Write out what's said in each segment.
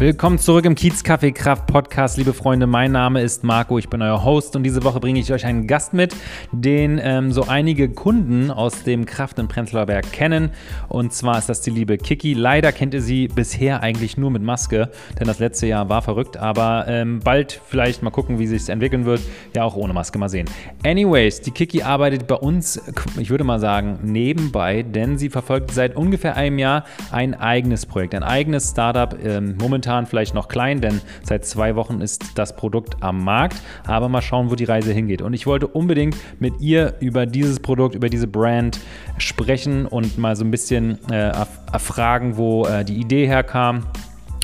Willkommen zurück im Kiez Kaffee Kraft Podcast, liebe Freunde. Mein Name ist Marco, ich bin euer Host und diese Woche bringe ich euch einen Gast mit, den ähm, so einige Kunden aus dem Kraft in Prenzlauer Berg kennen. Und zwar ist das die liebe Kiki. Leider kennt ihr sie bisher eigentlich nur mit Maske, denn das letzte Jahr war verrückt. Aber ähm, bald vielleicht mal gucken, wie sich entwickeln wird. Ja, auch ohne Maske mal sehen. Anyways, die Kiki arbeitet bei uns, ich würde mal sagen, nebenbei, denn sie verfolgt seit ungefähr einem Jahr ein eigenes Projekt, ein eigenes Startup. Ähm, momentan momentan vielleicht noch klein, denn seit zwei Wochen ist das Produkt am Markt. Aber mal schauen, wo die Reise hingeht. Und ich wollte unbedingt mit ihr über dieses Produkt, über diese Brand sprechen und mal so ein bisschen äh, erfragen, wo äh, die Idee herkam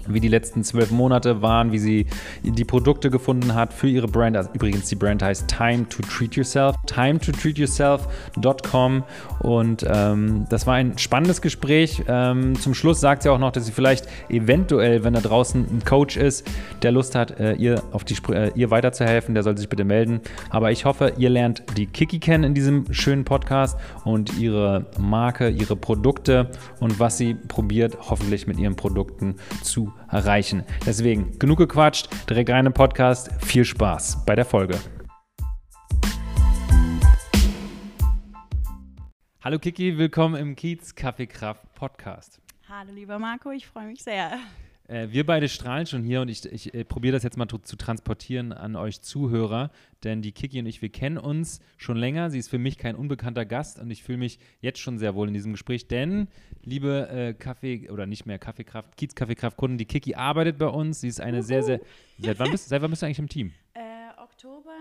wie die letzten zwölf Monate waren, wie sie die Produkte gefunden hat für ihre Brand. Also übrigens, die Brand heißt Time to Treat Yourself, time to treat yourself.com. Und ähm, das war ein spannendes Gespräch. Ähm, zum Schluss sagt sie auch noch, dass sie vielleicht eventuell, wenn da draußen ein Coach ist, der Lust hat, äh, ihr, auf die, äh, ihr weiterzuhelfen, der soll sich bitte melden. Aber ich hoffe, ihr lernt die Kiki kennen in diesem schönen Podcast und ihre Marke, ihre Produkte und was sie probiert, hoffentlich mit ihren Produkten zu erreichen. Deswegen genug gequatscht, direkt rein im Podcast. Viel Spaß bei der Folge. Hallo Kiki, willkommen im Kiez Kaffeekraft Podcast. Hallo lieber Marco, ich freue mich sehr. Äh, wir beide strahlen schon hier und ich, ich äh, probiere das jetzt mal zu, transportieren an euch Zuhörer, denn die Kiki und ich, wir kennen uns schon länger. Sie ist für mich kein unbekannter Gast und ich fühle mich jetzt schon sehr wohl in diesem Gespräch, denn, liebe äh, Kaffee- oder nicht mehr Kaffeekraft, Kiez-Kaffeekraft-Kunden, die Kiki arbeitet bei uns. Sie ist eine sehr, sehr. Seit wann, bist, seit wann bist du eigentlich im Team? Äh, Oktober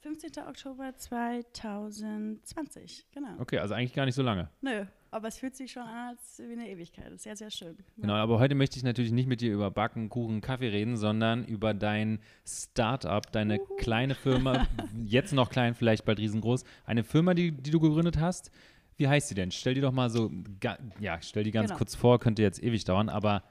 15. Oktober 2020, genau. Okay, also eigentlich gar nicht so lange. Nö, aber es fühlt sich schon an als wie eine Ewigkeit. Sehr, sehr schön. Genau, aber heute möchte ich natürlich nicht mit dir über Backen, Kuchen, Kaffee reden, sondern über dein Startup, deine Uhu. kleine Firma, jetzt noch klein, vielleicht bald riesengroß. Eine Firma, die, die du gegründet hast. Wie heißt sie denn? Stell die doch mal so, ja, stell die ganz genau. kurz vor, könnte jetzt ewig dauern, aber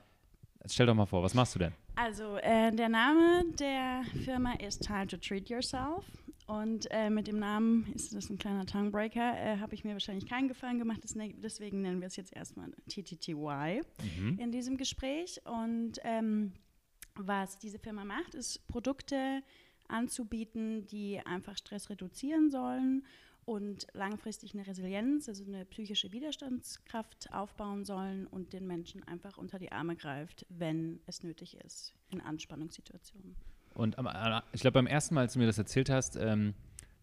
stell doch mal vor, was machst du denn? Also, äh, der Name der Firma ist Time to Treat Yourself. Und äh, mit dem Namen ist das ein kleiner Tonguebreaker. Äh, Habe ich mir wahrscheinlich keinen Gefallen gemacht, deswegen nennen wir es jetzt erstmal TTTY mhm. in diesem Gespräch. Und ähm, was diese Firma macht, ist Produkte anzubieten, die einfach Stress reduzieren sollen und langfristig eine Resilienz, also eine psychische Widerstandskraft aufbauen sollen und den Menschen einfach unter die Arme greift, wenn es nötig ist, in Anspannungssituationen. Und äh, ich glaube, beim ersten Mal, als du mir das erzählt hast, ähm,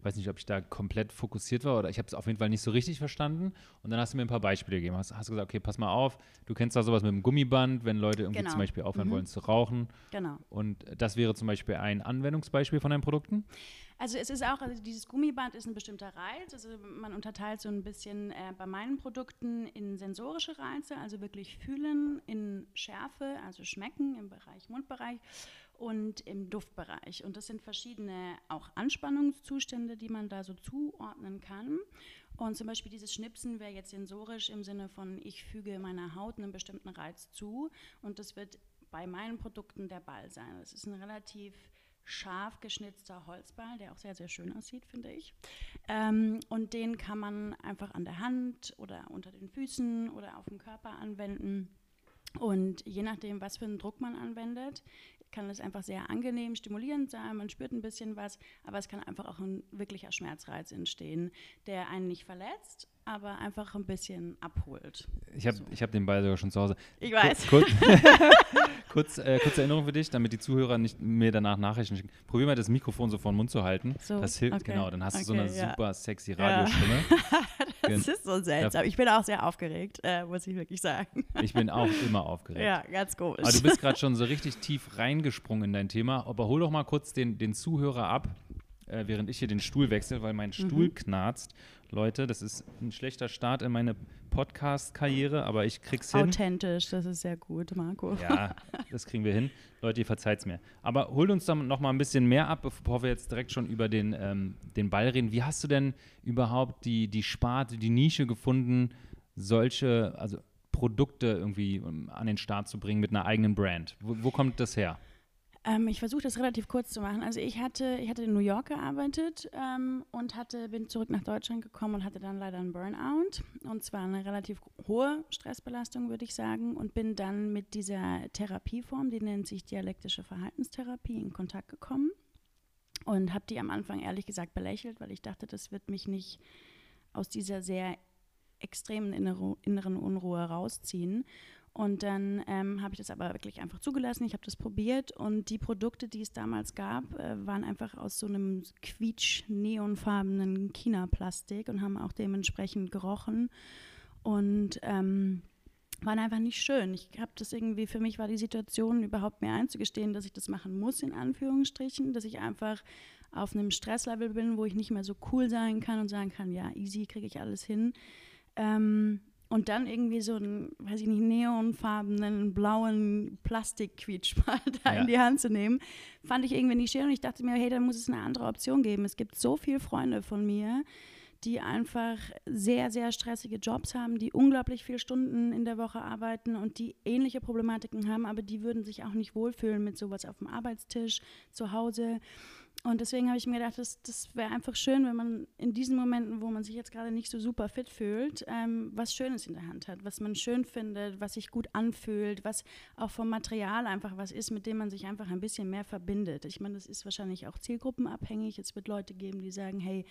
weiß nicht, ob ich da komplett fokussiert war oder ich habe es auf jeden Fall nicht so richtig verstanden. Und dann hast du mir ein paar Beispiele gegeben. Hast, hast gesagt, okay, pass mal auf, du kennst da sowas mit dem Gummiband, wenn Leute irgendwie genau. zum Beispiel aufhören mhm. wollen zu rauchen. Genau. Und das wäre zum Beispiel ein Anwendungsbeispiel von deinen Produkten? Also es ist auch, also dieses Gummiband ist ein bestimmter Reiz. Also man unterteilt so ein bisschen äh, bei meinen Produkten in sensorische Reize, also wirklich fühlen, in Schärfe, also schmecken im Bereich Mundbereich und im Duftbereich. Und das sind verschiedene auch Anspannungszustände, die man da so zuordnen kann. Und zum Beispiel dieses Schnipsen wäre jetzt sensorisch im Sinne von, ich füge meiner Haut einen bestimmten Reiz zu. Und das wird bei meinen Produkten der Ball sein. Das ist ein relativ scharf geschnitzter Holzball, der auch sehr, sehr schön aussieht, finde ich. Ähm, und den kann man einfach an der Hand oder unter den Füßen oder auf dem Körper anwenden. Und je nachdem, was für einen Druck man anwendet, kann es einfach sehr angenehm, stimulierend sein, man spürt ein bisschen was, aber es kann einfach auch ein wirklicher Schmerzreiz entstehen, der einen nicht verletzt, aber einfach ein bisschen abholt. Ich habe so. hab den Ball sogar schon zu Hause. Ich weiß. Kur kurz, äh, kurze Erinnerung für dich, damit die Zuhörer nicht mir danach Nachrichten schicken. Probier mal das Mikrofon so vor den Mund zu halten. So, das hilft, okay. genau. Dann hast okay, du so eine ja. super sexy Radiostimme. Ja. das ist so seltsam. Ich bin auch sehr aufgeregt, äh, muss ich wirklich sagen. Ich bin auch immer aufgeregt. Ja, ganz komisch. Aber du bist gerade schon so richtig tief reingesprungen in dein Thema. Aber hol doch mal kurz den, den Zuhörer ab, äh, während ich hier den Stuhl wechsle, weil mein Stuhl mhm. knarzt. Leute, das ist ein schlechter Start in meine Podcast-Karriere, aber ich krieg's hin. Authentisch, das ist sehr gut, Marco. Ja, das kriegen wir hin. Leute, ihr verzeiht's mir. Aber holt uns dann noch mal ein bisschen mehr ab, bevor wir jetzt direkt schon über den, ähm, den Ball reden. Wie hast du denn überhaupt die, die Sparte, die Nische gefunden, solche, also Produkte irgendwie um, an den Start zu bringen mit einer eigenen Brand? Wo, wo kommt das her? Ähm, ich versuche das relativ kurz zu machen. Also ich hatte, ich hatte in New York gearbeitet ähm, und hatte, bin zurück nach Deutschland gekommen und hatte dann leider einen Burnout. Und zwar eine relativ hohe Stressbelastung, würde ich sagen. Und bin dann mit dieser Therapieform, die nennt sich dialektische Verhaltenstherapie, in Kontakt gekommen. Und habe die am Anfang ehrlich gesagt belächelt, weil ich dachte, das wird mich nicht aus dieser sehr extremen inneren Unruhe rausziehen. Und dann ähm, habe ich das aber wirklich einfach zugelassen. Ich habe das probiert und die Produkte, die es damals gab, äh, waren einfach aus so einem quietsch-neonfarbenen China-Plastik und haben auch dementsprechend gerochen und ähm, waren einfach nicht schön. Ich habe das irgendwie, für mich war die Situation überhaupt mehr einzugestehen, dass ich das machen muss, in Anführungsstrichen, dass ich einfach auf einem Stresslevel bin, wo ich nicht mehr so cool sein kann und sagen kann, ja, easy, kriege ich alles hin. Ähm, und dann irgendwie so einen, weiß ich nicht, neonfarbenen, blauen Plastikquietschball da ja. in die Hand zu nehmen, fand ich irgendwie nicht schön. Und ich dachte mir, hey, da muss es eine andere Option geben. Es gibt so viele Freunde von mir, die einfach sehr, sehr stressige Jobs haben, die unglaublich viele Stunden in der Woche arbeiten und die ähnliche Problematiken haben, aber die würden sich auch nicht wohlfühlen mit sowas auf dem Arbeitstisch, zu Hause. Und deswegen habe ich mir gedacht, das, das wäre einfach schön, wenn man in diesen Momenten, wo man sich jetzt gerade nicht so super fit fühlt, ähm, was Schönes in der Hand hat, was man schön findet, was sich gut anfühlt, was auch vom Material einfach was ist, mit dem man sich einfach ein bisschen mehr verbindet. Ich meine, das ist wahrscheinlich auch zielgruppenabhängig. Es wird Leute geben, die sagen, hey,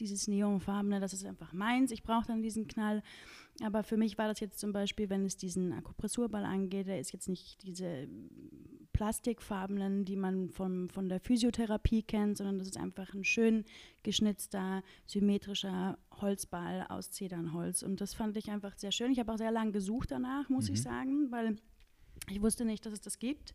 dieses Neonfarbene, das ist einfach meins, ich brauche dann diesen Knall. Aber für mich war das jetzt zum Beispiel, wenn es diesen Akupressurball angeht, der ist jetzt nicht diese plastikfarbenen, die man vom, von der Physiotherapie kennt, sondern das ist einfach ein schön geschnitzter, symmetrischer Holzball aus Zedernholz. Und das fand ich einfach sehr schön. Ich habe auch sehr lange gesucht danach, muss mhm. ich sagen, weil ich wusste nicht, dass es das gibt.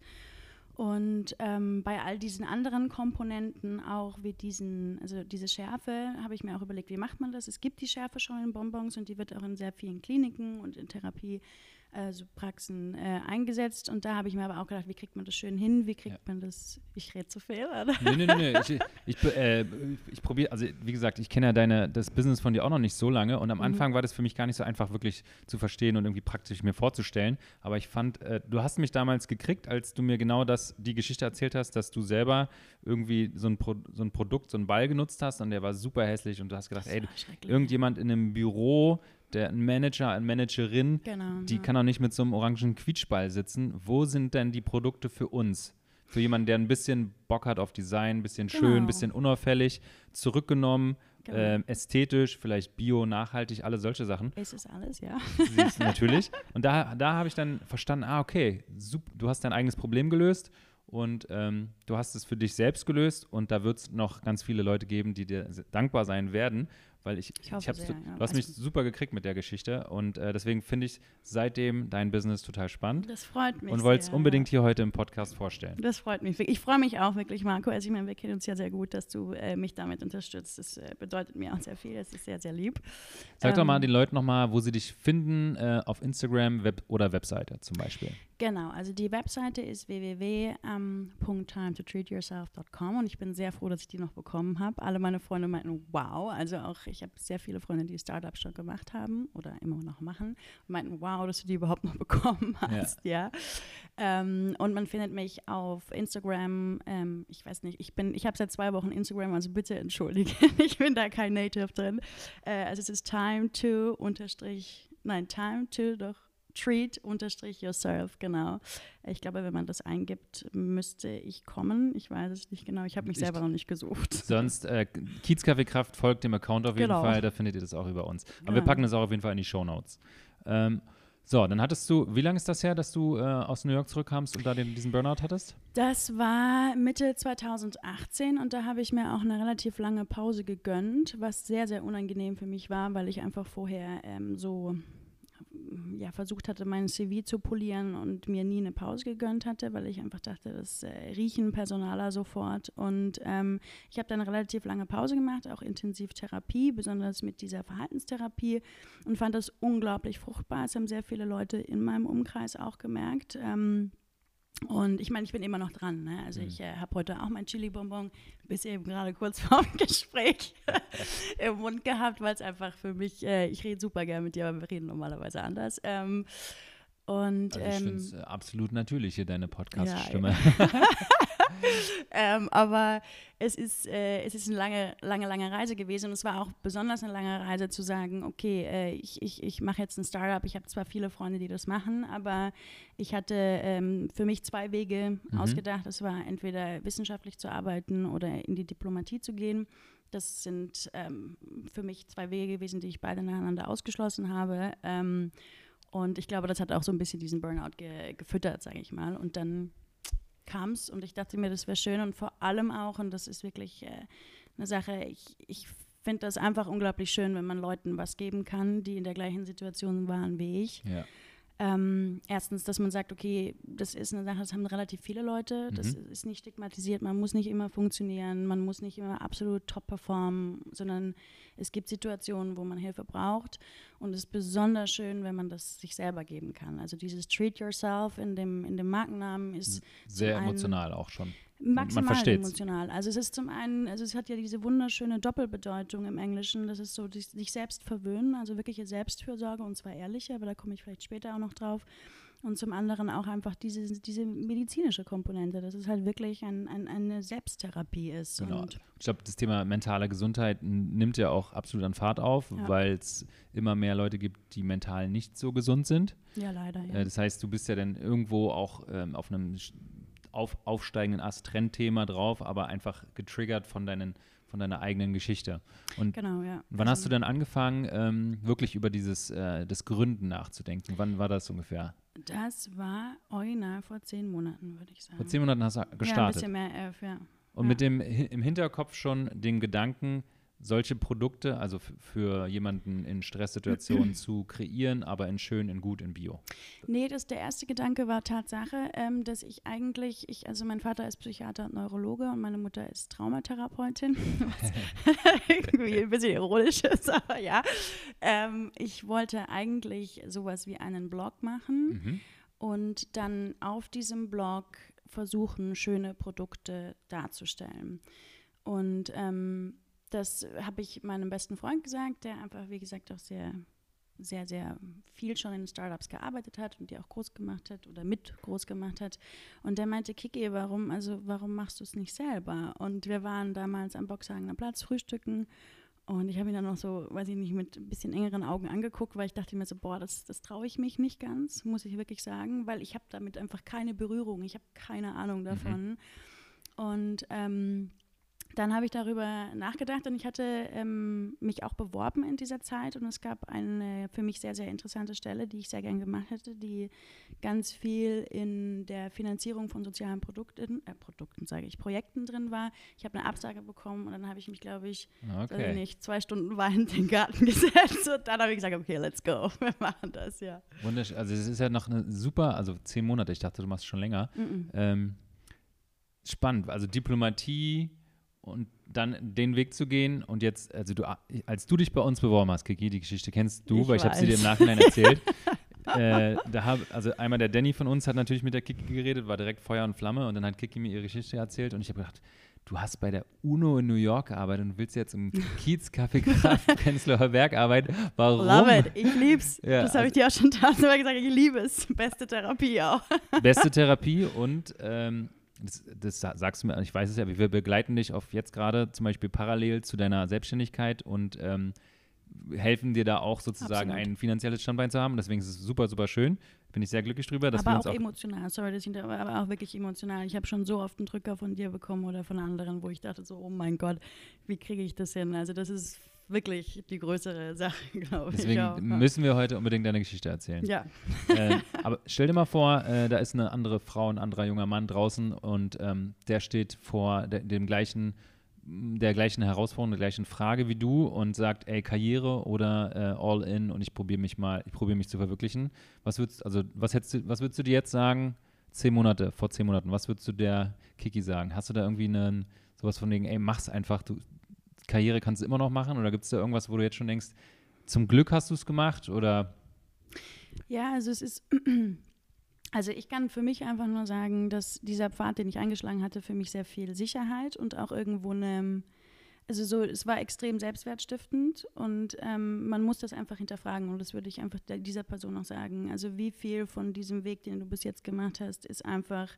Und ähm, bei all diesen anderen Komponenten, auch wie diesen, also diese Schärfe, habe ich mir auch überlegt, wie macht man das? Es gibt die Schärfe schon in Bonbons und die wird auch in sehr vielen Kliniken und in Therapie äh, so Praxen äh, eingesetzt. Und da habe ich mir aber auch gedacht, wie kriegt man das schön hin? Wie kriegt ja. man das? Ich rede zu viel, oder? Nee, nee, nee. nee. Ich, ich, äh, ich probiere, also wie gesagt, ich kenne ja deine, das Business von dir auch noch nicht so lange. Und am mhm. Anfang war das für mich gar nicht so einfach, wirklich zu verstehen und irgendwie praktisch mir vorzustellen. Aber ich fand, äh, du hast mich damals gekriegt, als du mir genau das, die Geschichte erzählt hast, dass du selber irgendwie so ein, Pro, so ein Produkt, so einen Ball genutzt hast und der war super hässlich und du hast gedacht, ey, irgendjemand in einem Büro der ein Manager, eine Managerin, genau, die ja. kann auch nicht mit so einem orangen Quietschball sitzen. Wo sind denn die Produkte für uns? Für jemanden, der ein bisschen Bock hat auf Design, ein bisschen genau. schön, ein bisschen unauffällig, zurückgenommen, genau. äh, ästhetisch, vielleicht bio, nachhaltig, alle solche Sachen. Es ist alles, ja. Siehst, natürlich. Und da, da habe ich dann verstanden, ah, okay, super, du hast dein eigenes Problem gelöst und ähm, du hast es für dich selbst gelöst und da wird es noch ganz viele Leute geben, die dir dankbar sein werden, weil ich, ich, ich habe du, ja. du hast mich super gekriegt mit der Geschichte und äh, deswegen finde ich seitdem dein Business total spannend. Das freut mich. Und wollte es unbedingt hier heute im Podcast vorstellen. Das freut mich. Ich freue mich auch wirklich, Marco. Also ich meine, wir kennen uns ja sehr gut, dass du äh, mich damit unterstützt. Das äh, bedeutet mir auch sehr viel. Das ist sehr, sehr lieb. Sag ähm, doch mal ähm, den Leuten nochmal, wo sie dich finden, äh, auf Instagram Web oder Webseite zum Beispiel. Genau, also die Webseite ist www.timetotreatyourself.com und ich bin sehr froh, dass ich die noch bekommen habe. Alle meine Freunde meinten, wow, also auch ich habe sehr viele Freunde, die Startups schon gemacht haben oder immer noch machen meinten, wow, dass du die überhaupt noch bekommen hast, ja. ja. Ähm, und man findet mich auf Instagram, ähm, ich weiß nicht, ich bin, ich habe seit zwei Wochen Instagram, also bitte entschuldige, ich bin da kein Native drin. Äh, also es ist time to unterstrich, nein, time to doch treat-yourself, genau. Ich glaube, wenn man das eingibt, müsste ich kommen. Ich weiß es nicht genau. Ich habe mich ich, selber noch nicht gesucht. Sonst, äh, Kiezkaffeekraft folgt dem Account auf jeden genau. Fall. Da findet ihr das auch über uns. Aber ja. wir packen das auch auf jeden Fall in die Show Notes. Ähm, so, dann hattest du, wie lange ist das her, dass du äh, aus New York zurückkamst und da den, diesen Burnout hattest? Das war Mitte 2018 und da habe ich mir auch eine relativ lange Pause gegönnt, was sehr, sehr unangenehm für mich war, weil ich einfach vorher ähm, so ja, versucht hatte, mein CV zu polieren und mir nie eine Pause gegönnt hatte, weil ich einfach dachte, das äh, riechen Personaler sofort. Und ähm, ich habe dann relativ lange Pause gemacht, auch intensiv Therapie, besonders mit dieser Verhaltenstherapie und fand das unglaublich fruchtbar. Es haben sehr viele Leute in meinem Umkreis auch gemerkt. Ähm, und ich meine, ich bin immer noch dran. Ne? Also mhm. ich äh, habe heute auch mein Chili-Bonbon bis eben gerade kurz vor dem Gespräch im Mund gehabt, weil es einfach für mich, äh, ich rede super gerne mit dir, aber wir reden normalerweise anders. Ähm, und, also ich ähm, finde es äh, absolut natürlich hier, deine Podcast-Stimme. Ja, ähm, aber es ist, äh, es ist eine lange, lange, lange Reise gewesen und es war auch besonders eine lange Reise zu sagen, okay, äh, ich, ich, ich mache jetzt ein Startup. Ich habe zwar viele Freunde, die das machen, aber ich hatte ähm, für mich zwei Wege mhm. ausgedacht. Es war entweder wissenschaftlich zu arbeiten oder in die Diplomatie zu gehen. Das sind ähm, für mich zwei Wege gewesen, die ich beide nacheinander ausgeschlossen habe. Ähm, und ich glaube, das hat auch so ein bisschen diesen Burnout ge gefüttert, sage ich mal. Und dann kam es und ich dachte mir, das wäre schön und vor allem auch, und das ist wirklich äh, eine Sache, ich, ich finde das einfach unglaublich schön, wenn man Leuten was geben kann, die in der gleichen Situation waren wie ich. Ja. Ähm, erstens, dass man sagt, okay, das ist eine Sache, das haben relativ viele Leute, das mhm. ist nicht stigmatisiert, man muss nicht immer funktionieren, man muss nicht immer absolut top performen, sondern es gibt Situationen, wo man Hilfe braucht und es ist besonders schön, wenn man das sich selber geben kann. Also dieses Treat Yourself in dem, in dem Markennamen ist sehr emotional auch schon. Maximal emotional. Also es ist zum einen, also es hat ja diese wunderschöne Doppelbedeutung im Englischen, das ist so sich selbst verwöhnen, also wirkliche Selbstfürsorge und zwar ehrliche, aber da komme ich vielleicht später auch noch drauf. Und zum anderen auch einfach diese, diese medizinische Komponente, dass es halt wirklich ein, ein, eine Selbsttherapie ist. Genau. Ich glaube, das Thema mentale Gesundheit nimmt ja auch absolut an Fahrt auf, ja. weil es immer mehr Leute gibt, die mental nicht so gesund sind. Ja, leider. Ja. Äh, das heißt, du bist ja dann irgendwo auch ähm, auf einem auf, aufsteigenden Ast Trendthema drauf, aber einfach getriggert von deinen von deiner eigenen Geschichte. Und genau, ja. Wann also, hast du dann angefangen, ähm, wirklich über dieses äh, das Gründen nachzudenken? Wann war das ungefähr? Das war original vor zehn Monaten, würde ich sagen. Vor zehn Monaten hast du gestartet. Ja, ein bisschen mehr, elf, ja. Und ja. mit dem im Hinterkopf schon den Gedanken, solche Produkte, also für jemanden in Stresssituationen zu kreieren, aber in schön, in gut, in Bio? Nee, das der erste Gedanke war Tatsache, ähm, dass ich eigentlich, ich, also mein Vater ist Psychiater und Neurologe und meine Mutter ist Traumatherapeutin, was irgendwie ein bisschen ironisch ist, aber ja. Ähm, ich wollte eigentlich sowas wie einen Blog machen mhm. und dann auf diesem Blog versuchen, schöne Produkte darzustellen. Und ähm, das habe ich meinem besten Freund gesagt, der einfach, wie gesagt, auch sehr, sehr, sehr viel schon in Startups gearbeitet hat und die auch groß gemacht hat oder mit groß gemacht hat. Und der meinte, Kiki, warum, also warum machst du es nicht selber? Und wir waren damals am Boxhagener Platz frühstücken und ich habe ihn dann noch so, weiß ich nicht, mit ein bisschen engeren Augen angeguckt, weil ich dachte mir so, boah, das, das traue ich mich nicht ganz, muss ich wirklich sagen, weil ich habe damit einfach keine Berührung, ich habe keine Ahnung mhm. davon. Mhm. Und ähm, dann habe ich darüber nachgedacht und ich hatte ähm, mich auch beworben in dieser Zeit und es gab eine für mich sehr, sehr interessante Stelle, die ich sehr gern gemacht hätte, die ganz viel in der Finanzierung von sozialen Produkten, äh, Produkten sage ich, Projekten drin war. Ich habe eine Absage bekommen und dann habe ich mich, glaube ich, okay. nicht, zwei Stunden weinend in den Garten gesetzt und dann habe ich gesagt, okay, let's go, wir machen das, ja. Wunderschön, also es ist ja noch eine super, also zehn Monate, ich dachte, du machst schon länger. Mm -mm. Ähm, spannend, also Diplomatie, und dann den Weg zu gehen und jetzt, also du, als du dich bei uns beworben hast, Kiki, die Geschichte kennst du, ich weil ich habe sie dir im Nachhinein erzählt. äh, da hab, also einmal der Danny von uns hat natürlich mit der Kiki geredet, war direkt Feuer und Flamme und dann hat Kiki mir ihre Geschichte erzählt und ich habe gedacht, du hast bei der UNO in New York gearbeitet und willst jetzt im Kiezcafé Kraft Prenzlauer Berg arbeiten. Warum? Love it, ich lieb's. Ja, das habe also, ich dir auch schon tausendmal gesagt, ich liebe es. Beste Therapie auch. Beste Therapie und ähm, das, das, sagst du mir, ich weiß es ja, wir begleiten dich auf jetzt gerade zum Beispiel parallel zu deiner Selbstständigkeit und ähm, helfen dir da auch sozusagen Absolut. ein finanzielles Standbein zu haben. Deswegen ist es super, super schön. Bin ich sehr glücklich drüber. Dass aber wir uns auch, auch emotional, sorry, das aber auch wirklich emotional. Ich habe schon so oft einen Drücker von dir bekommen oder von anderen, wo ich dachte so, oh mein Gott, wie kriege ich das hin? Also das ist wirklich die größere Sache, glaube ich. Deswegen auch, müssen wir heute unbedingt deine Geschichte erzählen. Ja. Äh, aber stell dir mal vor, äh, da ist eine andere Frau, ein anderer junger Mann draußen und ähm, der steht vor de dem gleichen der gleichen Herausforderung, der gleichen Frage wie du und sagt, ey, Karriere oder äh, all in und ich probiere mich mal, ich probiere mich zu verwirklichen. Was würdest, also was hättest du, was würdest du dir jetzt sagen, zehn Monate, vor zehn Monaten, was würdest du der Kiki sagen? Hast du da irgendwie einen, sowas von wegen, ey, mach's einfach, du, Karriere kannst du immer noch machen? Oder gibt es da irgendwas, wo du jetzt schon denkst, zum Glück hast du es gemacht? Oder? Ja, also es ist. Also ich kann für mich einfach nur sagen, dass dieser Pfad, den ich eingeschlagen hatte, für mich sehr viel Sicherheit und auch irgendwo eine, also so, es war extrem selbstwertstiftend und ähm, man muss das einfach hinterfragen und das würde ich einfach dieser Person auch sagen. Also wie viel von diesem Weg, den du bis jetzt gemacht hast, ist einfach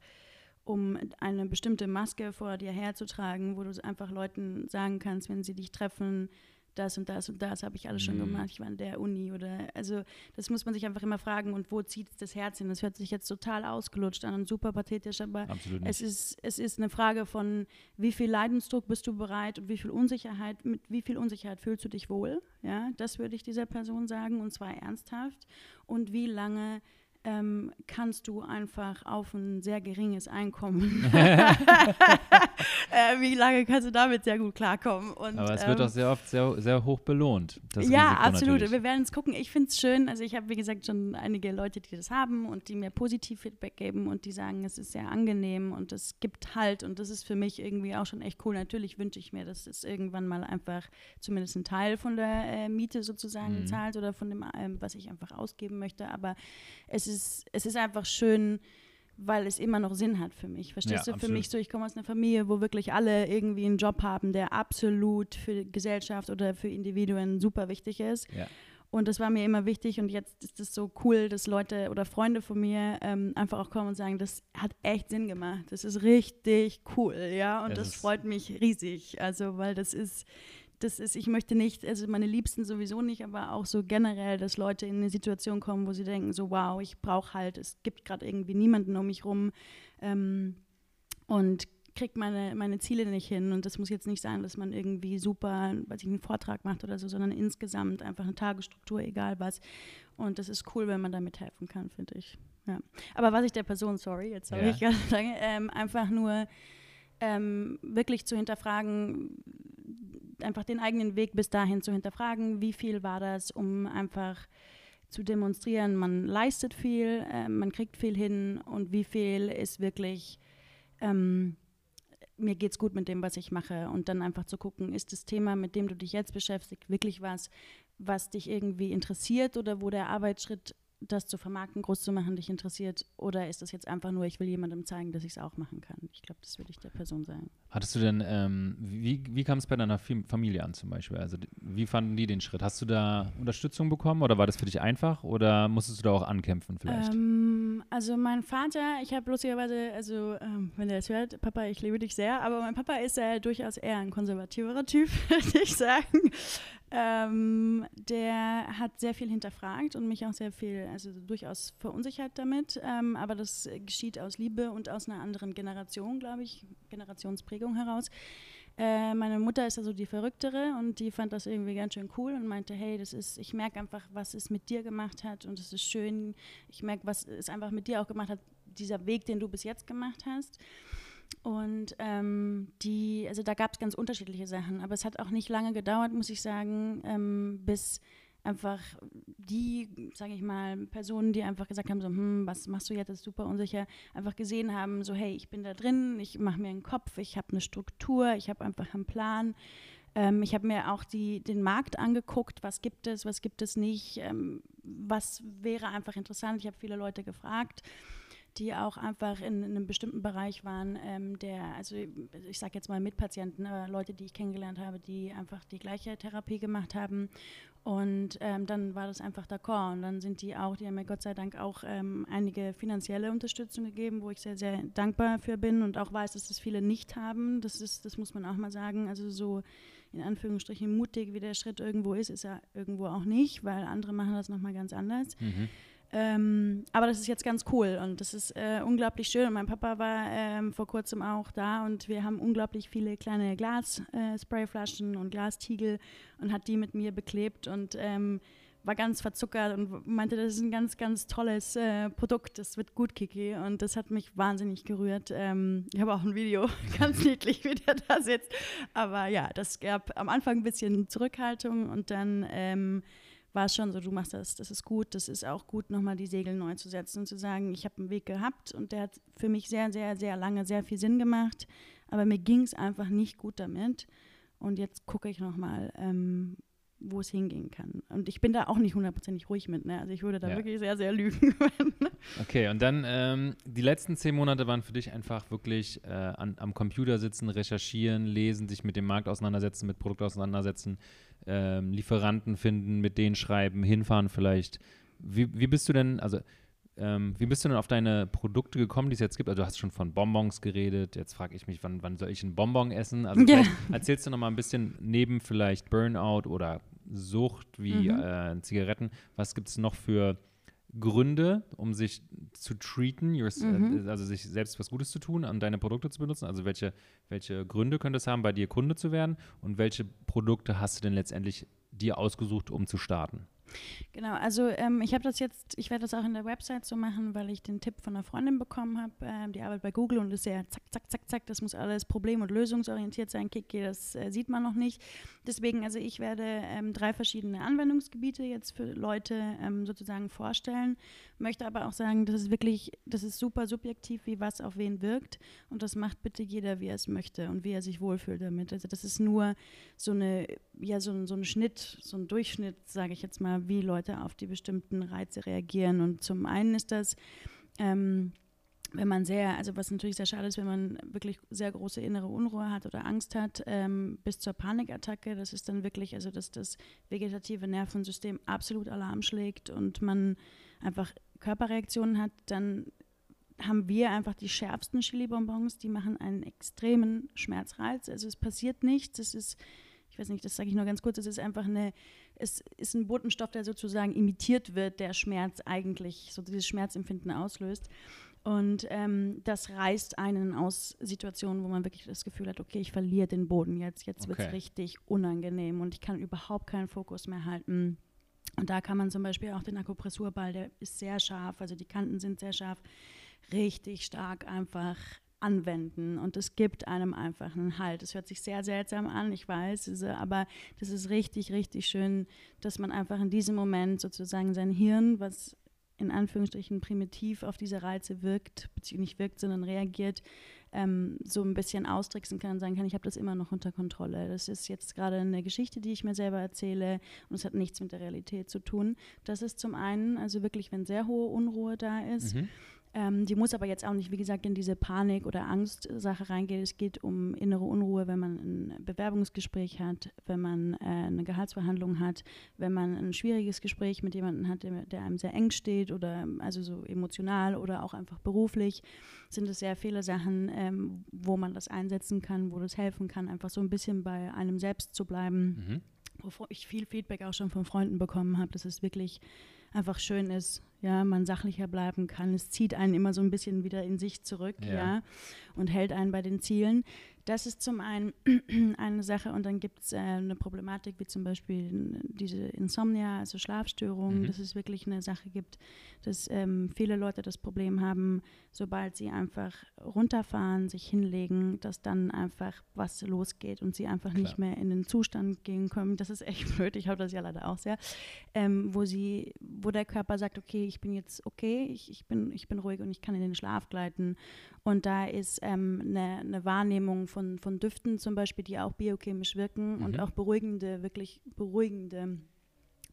um eine bestimmte Maske vor dir herzutragen, wo du einfach Leuten sagen kannst, wenn sie dich treffen, das und das und das habe ich alles schon Mhm. gemacht, ich war in der Uni oder also das muss man sich einfach immer fragen und wo zieht das Herz hin? Das hört sich jetzt total ausgelutscht an und super pathetisch, aber es ist, es ist eine Frage von, wie viel Leidensdruck bist du bereit und wie viel Unsicherheit, mit wie viel Unsicherheit fühlst du dich wohl? Ja, das würde ich dieser Person sagen und zwar ernsthaft. Und wie lange ähm, kannst du einfach auf ein sehr geringes Einkommen, äh, wie lange kannst du damit sehr gut klarkommen? Und, Aber es wird ähm, auch sehr oft sehr, sehr hoch belohnt. Ja, Risiko absolut. natürlich. Wir werden es gucken. Ich finde es schön. Also ich habe, wie gesagt, schon einige Leute, die das haben und die mir positiv Feedback geben und die sagen, es ist sehr angenehm und es gibt Halt und das ist für mich irgendwie auch schon echt cool. Natürlich wünsche ich mir, dass es irgendwann mal einfach zumindest ein Teil von der äh, Miete sozusagen Mhm. zahlt oder von dem, ähm, was ich einfach ausgeben möchte. Aber es ist, es ist einfach schön, weil es immer noch Sinn hat für mich. Verstehst Ja, du? Für absolut. mich so, ich komme aus einer Familie, wo wirklich alle irgendwie einen Job haben, der absolut für die Gesellschaft oder für Individuen super wichtig ist. Ja. Und das war mir immer wichtig und jetzt ist es so cool, dass Leute oder Freunde von mir ähm, einfach auch kommen und sagen, das hat echt Sinn gemacht. Das ist richtig cool, ja. Und Es das ist- freut mich riesig. Also, weil das ist, das ist, ich möchte nicht, also meine Liebsten sowieso nicht, aber auch so generell, dass Leute in eine Situation kommen, wo sie denken, so wow, ich brauche halt, es gibt gerade irgendwie niemanden um mich rum ähm, und kriegt meine, meine Ziele nicht hin. Und das muss jetzt nicht sein, dass man irgendwie super, weiß ich, einen Vortrag macht oder so, sondern insgesamt einfach eine Tagesstruktur, egal was. Und das ist cool, wenn man damit helfen kann, finde ich. Ja. Aber was ich der Person, sorry, jetzt habe Ja. ich lange, ähm, einfach nur ähm, wirklich zu hinterfragen, einfach den eigenen Weg bis dahin zu hinterfragen, wie viel war das, um einfach zu demonstrieren, man leistet viel, äh, man kriegt viel hin und wie viel ist wirklich, ähm, mir geht's gut mit dem, was ich mache. Und dann einfach zu gucken, ist das Thema, mit dem du dich jetzt beschäftigst, wirklich was, was dich irgendwie interessiert oder wo der Arbeitsschritt, das zu vermarkten, groß zu machen, dich interessiert oder ist das jetzt einfach nur, ich will jemandem zeigen, dass ich es auch machen kann. Ich glaube, das würde ich der Person sagen. Hattest du denn, ähm, wie, wie kam es bei deiner Fam- Familie an zum Beispiel? Also wie fanden die den Schritt? Hast du da Unterstützung bekommen oder war das für dich einfach oder musstest du da auch ankämpfen vielleicht? Ähm, also mein Vater, ich habe lustigerweise, also ähm, wenn er es hört, Papa, ich liebe dich sehr, aber mein Papa ist äh, durchaus eher ein konservativerer Typ, würde ich sagen. Ähm, der hat sehr viel hinterfragt und mich auch sehr viel, also durchaus verunsichert damit. Ähm, aber das geschieht aus Liebe und aus einer anderen Generation, glaube ich, Generationsprägung heraus. Äh, meine Mutter ist also die Verrücktere und die fand das irgendwie ganz schön cool und meinte, hey, das ist, ich merke einfach, was es mit dir gemacht hat und es ist schön. Ich merke, was es einfach mit dir auch gemacht hat, dieser Weg, den du bis jetzt gemacht hast. Und ähm, die, also da gab es ganz unterschiedliche Sachen, aber es hat auch nicht lange gedauert, muss ich sagen, ähm, bis einfach die, sage ich mal, Personen, die einfach gesagt haben, so, hm, was machst du jetzt, das ist super unsicher, einfach gesehen haben, so, hey, ich bin da drin, ich mache mir einen Kopf, ich habe eine Struktur, ich habe einfach einen Plan. Ähm, ich habe mir auch die, den Markt angeguckt, was gibt es, was gibt es nicht, ähm, was wäre einfach interessant. Ich habe viele Leute gefragt die auch einfach in, in einem bestimmten Bereich waren, ähm, der, also ich sage jetzt mal Mitpatienten, aber Leute, die ich kennengelernt habe, die einfach die gleiche Therapie gemacht haben. Und ähm, dann war das einfach d'accord. Und dann sind die auch, die haben mir Gott sei Dank auch ähm, einige finanzielle Unterstützung gegeben, wo ich sehr, sehr dankbar für bin und auch weiß, dass das viele nicht haben. Das ist, das muss man auch mal sagen. Also so in Anführungsstrichen mutig, wie der Schritt irgendwo ist, ist er irgendwo auch nicht, weil andere machen das nochmal ganz anders. Mhm. Ähm, aber das ist jetzt ganz cool und das ist äh, unglaublich schön. Und mein Papa war ähm, vor kurzem auch da und wir haben unglaublich viele kleine Glas-Sprayflaschen und Glastiegel und hat die mit mir beklebt und ähm, war ganz verzuckert und meinte, das ist ein ganz, ganz tolles äh, Produkt, das wird gut, Kiki. Und das hat mich wahnsinnig gerührt. Ähm, ich habe auch ein Video, ganz niedlich, wie der da sitzt. Aber ja, das gab am Anfang ein bisschen Zurückhaltung und dann ähm, war es schon so, du machst das, das ist gut, das ist auch gut, nochmal die Segel neu zu setzen und zu sagen, ich habe einen Weg gehabt und der hat für mich sehr, sehr, sehr lange sehr viel Sinn gemacht, aber mir ging es einfach nicht gut damit. Und jetzt gucke ich nochmal, ähm, wo es hingehen kann. Und ich bin da auch nicht hundertprozentig ruhig mit, ne? also ich würde da Ja. wirklich sehr, sehr lügen. Okay, und dann ähm, die letzten zehn Monate waren für dich einfach wirklich äh, an, am Computer sitzen, recherchieren, lesen, sich mit dem Markt auseinandersetzen, mit Produkt auseinandersetzen, ähm, Lieferanten finden, mit denen schreiben, hinfahren vielleicht. Wie, wie bist du denn, also ähm, wie bist du denn auf deine Produkte gekommen, die es jetzt gibt? Also du hast schon von Bonbons geredet. Jetzt frage ich mich, wann, wann soll ich einen Bonbon essen? Also Ja. erzählst du noch mal ein bisschen neben vielleicht Burnout oder Sucht wie Mhm. äh, Zigaretten, was gibt es noch für Gründe, um sich zu treaten, Mhm. äh, also sich selbst was Gutes zu tun, an deine Produkte zu benutzen? Also welche, welche Gründe könnte es haben, bei dir Kunde zu werden? Und welche Produkte hast du denn letztendlich dir ausgesucht, um zu starten? Genau, also ähm, ich habe das jetzt, ich werde das auch in der Website so machen, weil ich den Tipp von einer Freundin bekommen habe, ähm, die arbeitet bei Google und ist sehr zack, zack, zack, zack, das muss alles problem- und lösungsorientiert sein, Kiki, das äh, sieht man noch nicht. Deswegen, also ich werde ähm, drei verschiedene Anwendungsgebiete jetzt für Leute ähm, sozusagen vorstellen, möchte aber auch sagen, das ist wirklich, das ist super subjektiv, wie was auf wen wirkt und das macht bitte jeder, wie er es möchte und wie er sich wohlfühlt damit. Also das ist nur so eine, ja, so, so ein Schnitt, so ein Durchschnitt, sage ich jetzt mal, wie Leute auf die bestimmten Reize reagieren. Und zum einen ist das, ähm, wenn man sehr, also was natürlich sehr schade ist, wenn man wirklich sehr große innere Unruhe hat oder Angst hat, ähm, bis zur Panikattacke, das ist dann wirklich, also dass das vegetative Nervensystem absolut Alarm schlägt und man einfach Körperreaktionen hat, dann haben wir einfach die schärfsten Chili-Bonbons, die machen einen extremen Schmerzreiz. Also es passiert nichts, es ist, ich weiß nicht, das sage ich nur ganz kurz, es ist einfach eine, es ist ein Botenstoff, der sozusagen imitiert wird, der Schmerz eigentlich, so dieses Schmerzempfinden auslöst. Und ähm, das reißt einen aus Situationen, wo man wirklich das Gefühl hat, okay, ich verliere den Boden jetzt, jetzt wird es Okay. richtig unangenehm und ich kann überhaupt keinen Fokus mehr halten. Und da kann man zum Beispiel auch den Akupressurball, der ist sehr scharf, also die Kanten sind sehr scharf, richtig stark einfach anwenden und es gibt einem einfach einen Halt. Es hört sich sehr seltsam an, ich weiß, aber das ist richtig, richtig schön, dass man einfach in diesem Moment sozusagen sein Hirn, was in Anführungsstrichen primitiv auf diese Reize wirkt, beziehungsweise nicht wirkt, sondern reagiert, ähm, so ein bisschen austricksen kann und sagen kann, ich habe das immer noch unter Kontrolle. Das ist jetzt gerade eine Geschichte, die ich mir selber erzähle und es hat nichts mit der Realität zu tun. Das ist zum einen, also wirklich, wenn sehr hohe Unruhe da ist, Mhm. Ähm, die muss aber jetzt auch nicht, wie gesagt, in diese Panik- oder Angstsache reingehen. Es geht um innere Unruhe, wenn man ein Bewerbungsgespräch hat, wenn man äh, eine Gehaltsverhandlung hat, wenn man ein schwieriges Gespräch mit jemandem hat, der, der einem sehr eng steht oder also so emotional oder auch einfach beruflich, sind es sehr viele Sachen, ähm, wo man das einsetzen kann, wo das helfen kann, einfach so ein bisschen bei einem selbst zu bleiben Mhm. wovor ich viel Feedback auch schon von Freunden bekommen habe, dass es wirklich einfach schön ist, ja, man sachlicher bleiben kann. Es zieht einen immer so ein bisschen wieder in sich zurück, Ja. ja, und hält einen bei den Zielen. Das ist zum einen eine Sache und dann gibt es äh, eine Problematik wie zum Beispiel diese Insomnia, also Schlafstörungen, Mhm. dass es wirklich eine Sache gibt, dass ähm, viele Leute das Problem haben, sobald sie einfach runterfahren, sich hinlegen, dass dann einfach was losgeht und sie einfach nicht Klar. mehr in den Zustand gehen können. Das ist echt blöd, ich habe das ja leider auch sehr, ähm, wo sie, wo der Körper sagt, okay, ich bin jetzt okay, ich, ich, bin, ich bin ruhig und ich kann in den Schlaf gleiten. Und da ist ähm, eine, eine Wahrnehmung von, von Düften zum Beispiel, die auch biochemisch wirken und Mhm. auch beruhigende, wirklich beruhigende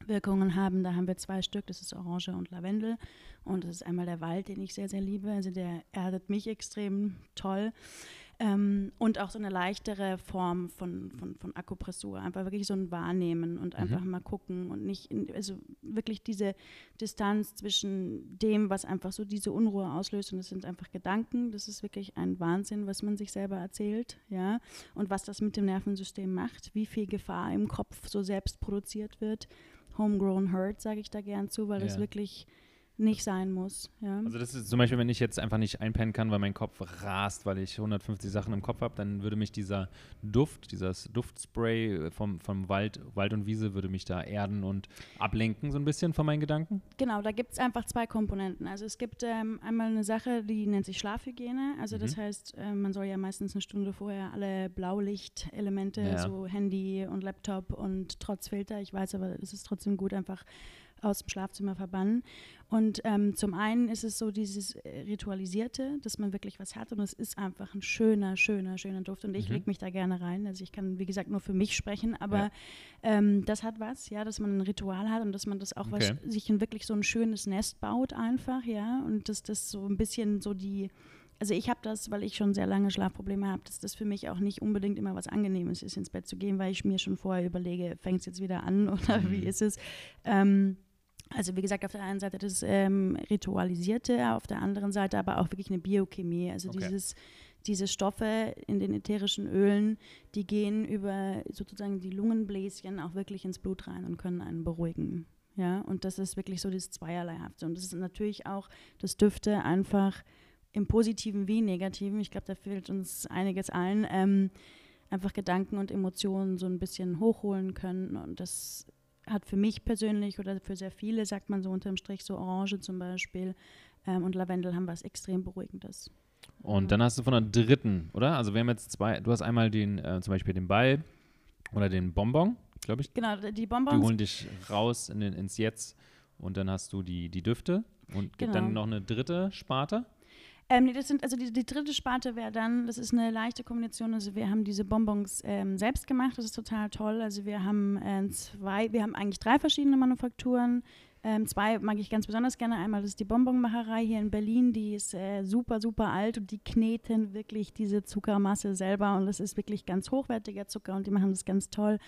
Wirkungen haben. Da haben wir zwei Stück, das ist Orange und Lavendel. Und das ist einmal der Wald, den ich sehr, sehr liebe. Also der erdet mich extrem toll. Ähm, und auch so eine leichtere Form von, von, von Akupressur. Einfach wirklich so ein Wahrnehmen und einfach mal gucken und nicht, in, also wirklich diese Distanz zwischen dem, was einfach so diese Unruhe auslöst. Und das sind einfach Gedanken. Das ist wirklich ein Wahnsinn, was man sich selber erzählt, ja. Und was das mit dem Nervensystem macht, wie viel Gefahr im Kopf so selbst produziert wird. Homegrown Hurt, sage ich da gern zu, weil das Ja. wirklich nicht sein muss. Ja. Also das ist zum Beispiel, wenn ich jetzt einfach nicht einpennen kann, weil mein Kopf rast, weil ich 150 Sachen im Kopf habe, dann würde mich dieser Duft, dieses Duftspray vom, vom Wald, Wald und Wiese, würde mich da erden und ablenken so ein bisschen von meinen Gedanken. Genau, da gibt es einfach zwei Komponenten. Also es gibt ähm, einmal eine Sache, die nennt sich Schlafhygiene. Also das Mhm. heißt, äh, man soll ja meistens eine Stunde vorher alle Blaulichtelemente, Ja. so Handy und Laptop und trotz Filter, ich weiß aber, es ist trotzdem gut, einfach aus dem Schlafzimmer verbannen. Und ähm, zum einen ist es so dieses äh, Ritualisierte, dass man wirklich was hat und es ist einfach ein schöner, schöner, schöner Duft und ich Mhm. leg mich da gerne rein. Also ich kann, wie gesagt, nur für mich sprechen, aber Ja. ähm, das hat was, ja, dass man ein Ritual hat und dass man das auch was, Okay. sich ein wirklich so ein schönes Nest baut einfach, ja, und dass das so ein bisschen so die, also ich habe das, weil ich schon sehr lange Schlafprobleme habe, dass das für mich auch nicht unbedingt immer was Angenehmes ist, ins Bett zu gehen, weil ich mir schon vorher überlege, fängt es jetzt wieder an oder wie Mhm. ist es? Ähm, Also wie gesagt, auf der einen Seite das ähm, Ritualisierte, auf der anderen Seite aber auch wirklich eine Biochemie. Also Okay. dieses, diese Stoffe in den ätherischen Ölen, die gehen über sozusagen die Lungenbläschen auch wirklich ins Blut rein und können einen beruhigen. Ja, und das ist wirklich so das Zweierleihafte. Und das ist natürlich auch, das dürfte einfach im Positiven wie Negativen, ich glaube, da fehlt uns einiges allen, ähm, einfach Gedanken und Emotionen so ein bisschen hochholen können. Und das hat für mich persönlich oder für sehr viele, sagt man so unterm Strich, so Orange zum Beispiel ähm, und Lavendel haben was extrem Beruhigendes. Und dann hast du von der dritten, oder? Also wir haben jetzt zwei, du hast einmal den, äh, zum Beispiel den Ball oder den Bonbon, glaube ich. Genau, die Die Bonbons. holen dich raus in den, ins Jetzt und dann hast du die, die Düfte und gibt Genau. dann noch eine dritte Sparte. Ähm, nee, das sind, also die, die dritte Sparte wäre dann, das ist eine leichte Kombination. Also wir haben diese Bonbons ähm, selbst gemacht, das ist total toll. Also wir haben äh, zwei, wir haben eigentlich drei verschiedene Manufakturen. Ähm, zwei mag ich ganz besonders gerne. Einmal das ist die Bonbonmacherei hier in Berlin, die ist äh, super, super alt und die kneten wirklich diese Zuckermasse selber und das ist wirklich ganz hochwertiger Zucker und die machen das ganz toll.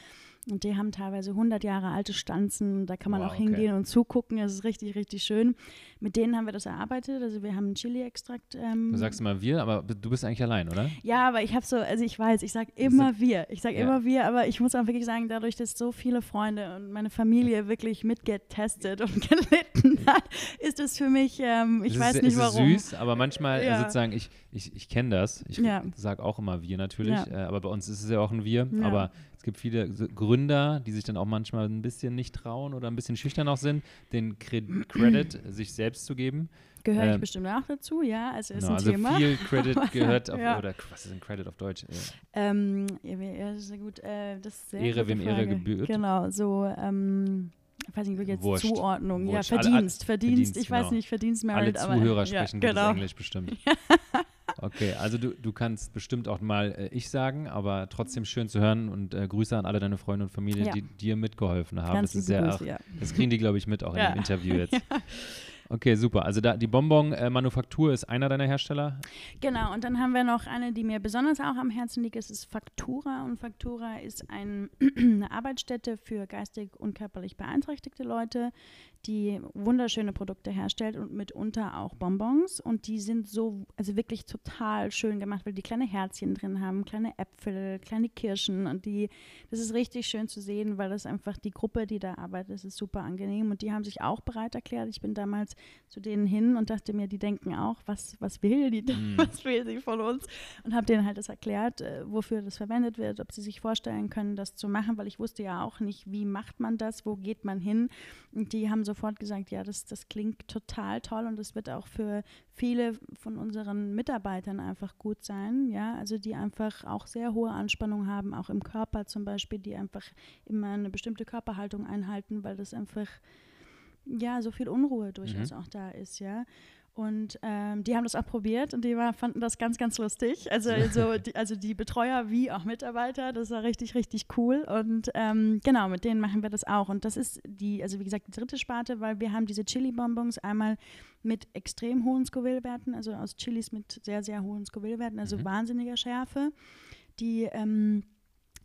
Und die haben teilweise 100 Jahre alte Stanzen, da kann man Wow, auch okay. hingehen und zugucken, das ist richtig, richtig schön. Mit denen haben wir das erarbeitet, also wir haben einen Chili-Extrakt. Ähm, Du sagst immer wir, aber du bist eigentlich allein, oder? ja, aber ich habe so, also ich weiß, ich sage immer wir. Ich sage Ja. immer wir, aber ich muss auch wirklich sagen, dadurch, dass so viele Freunde und meine Familie wirklich mitgetestet und gelitten hat, ist es für mich, ähm, ich es weiß ist, nicht es warum. ist süß, aber manchmal Ja. sozusagen, ich, ich, ich kenne das. Ich Ja. sage auch immer wir natürlich, äh, aber bei uns ist es ja auch ein wir. Aber es gibt viele Gründer, die sich dann auch manchmal ein bisschen nicht trauen oder ein bisschen schüchtern auch sind, den Cre Credit sich selbst zu geben. Gehöre ich ähm, bestimmt auch dazu, ja, also ist Genau, ein also Thema. viel Credit gehört auf, Ja. oder was ist denn Credit auf Deutsch? Äh, Ähm, ja, gut. Äh, das ist sehr Ehre, wem Ehre Frage. gebührt. Genau, so, ähm, ich weiß nicht, wie jetzt Wurscht. Zuordnung. Wurscht. Ja, Alle- alle- Verdienst, Verdienst, Verdienst, ich weiß genau. nicht, Verdienst, Alle Merit, aber Zuhörer ja, sprechen genau. gutes Englisch bestimmt. Okay, also du, du kannst bestimmt auch mal äh, ich sagen, aber trotzdem schön zu hören und äh, Grüße an alle deine Freunde und Familie, Ja. die dir mitgeholfen haben. Ganz das ist ja Grüße, ja. das kriegen die, glaube ich, mit auch in Ja. dem Interview jetzt. Okay, super. Also da, die Bonbon-Manufaktur ist einer deiner Hersteller. Genau, und dann haben wir noch eine, die mir besonders auch am Herzen liegt, das ist Faktura. Und Faktura ist ein, eine Arbeitsstätte für geistig und körperlich beeinträchtigte Leute, die wunderschöne Produkte herstellt und mitunter auch Bonbons. Und die sind so, also wirklich total schön gemacht, weil die kleine Herzchen drin haben, kleine Äpfel, kleine Kirschen. Und die, das ist richtig schön zu sehen, weil das einfach die Gruppe, die da arbeitet, ist super angenehm. Und die haben sich auch bereit erklärt. Ich bin damals zu denen hin und dachte mir, die denken auch, was, was will die, Mhm. was will sie von uns? Und habe denen halt das erklärt, äh, wofür das verwendet wird, ob sie sich vorstellen können, das zu machen, weil ich wusste ja auch nicht, wie macht man das, wo geht man hin. Und die haben sofort gesagt, ja, das, das klingt total toll und das wird auch für viele von unseren Mitarbeitern einfach gut sein, ja, also die einfach auch sehr hohe Anspannung haben, auch im Körper zum Beispiel, die einfach immer eine bestimmte Körperhaltung einhalten, weil das einfach ja, so viel Unruhe durchaus auch da ist, ja. Und ähm, die haben das auch probiert und die war, fanden das ganz, ganz lustig. Also, also, die, also die Betreuer wie auch Mitarbeiter, das war richtig, richtig cool. Und ähm, genau, mit denen machen wir das auch. Und das ist die, also wie gesagt, die dritte Sparte, weil wir haben diese Chili-Bonbons einmal mit extrem hohen Scoville-Werten, also aus Chilis mit sehr, sehr hohen Scoville-Werten, also Mhm. wahnsinniger Schärfe. Die ähm,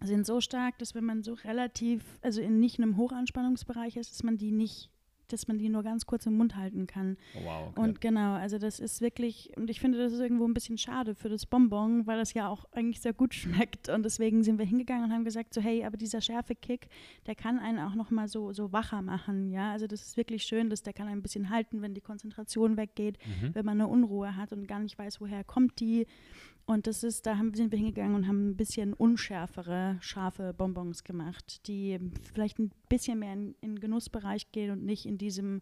sind so stark, dass wenn man so relativ, also in nicht einem Hochanspannungsbereich ist, dass man die nicht, dass man die nur ganz kurz im Mund halten kann. Oh, wow, okay. Und genau, also das ist wirklich, und ich finde, das ist irgendwo ein bisschen schade für das Bonbon, weil das ja auch eigentlich sehr gut schmeckt. Und deswegen sind wir hingegangen und haben gesagt, so hey, aber dieser Schärfe-Kick, der kann einen auch nochmal so, so wacher machen, ja. Also das ist wirklich schön, dass der kann ein bisschen halten, wenn die Konzentration weggeht, Mhm. wenn man eine Unruhe hat und gar nicht weiß, woher kommt die. Und das ist, da haben, sind wir hingegangen und haben ein bisschen unschärfere, scharfe Bonbons gemacht, die vielleicht ein bisschen mehr in, den Genussbereich gehen und nicht in diesem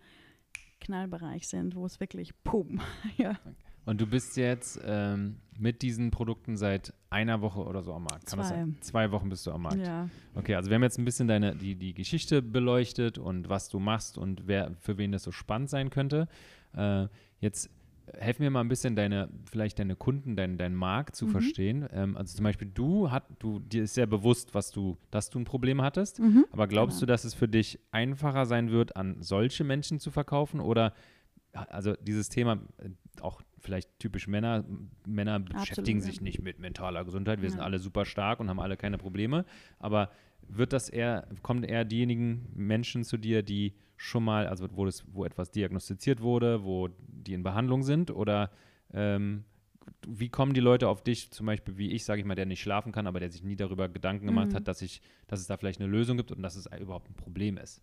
Knallbereich sind, wo es wirklich pum. ja. Und du bist jetzt ähm, mit diesen Produkten seit einer Woche oder so am Markt. Kann Zwei. Zwei Wochen bist du am Markt. ja. Okay, also wir haben jetzt ein bisschen deine, die, die Geschichte beleuchtet und was du machst und wer, für wen das so spannend sein könnte. Äh, jetzt helf mir mal ein bisschen deine, vielleicht deine Kunden, deinen dein Markt zu Mhm. verstehen. Ähm, also zum Beispiel du, hat, du, dir ist sehr bewusst, was du, dass du ein Problem hattest. Mhm. Aber glaubst Genau. du, dass es für dich einfacher sein wird, an solche Menschen zu verkaufen? Oder also dieses Thema, äh, auch vielleicht typisch Männer, Männer beschäftigen Absolut, sich ja. nicht mit mentaler Gesundheit. Wir ja. sind alle super stark und haben alle keine Probleme. Aber wird das eher, kommen eher diejenigen Menschen zu dir, die schon mal, also wo, das, wo etwas diagnostiziert wurde, wo die in Behandlung sind? Oder ähm, wie kommen die Leute auf dich, zum Beispiel wie ich, sage ich mal, der nicht schlafen kann, aber der sich nie darüber Gedanken gemacht mhm. hat, dass, ich, dass es da vielleicht eine Lösung gibt und dass es überhaupt ein Problem ist?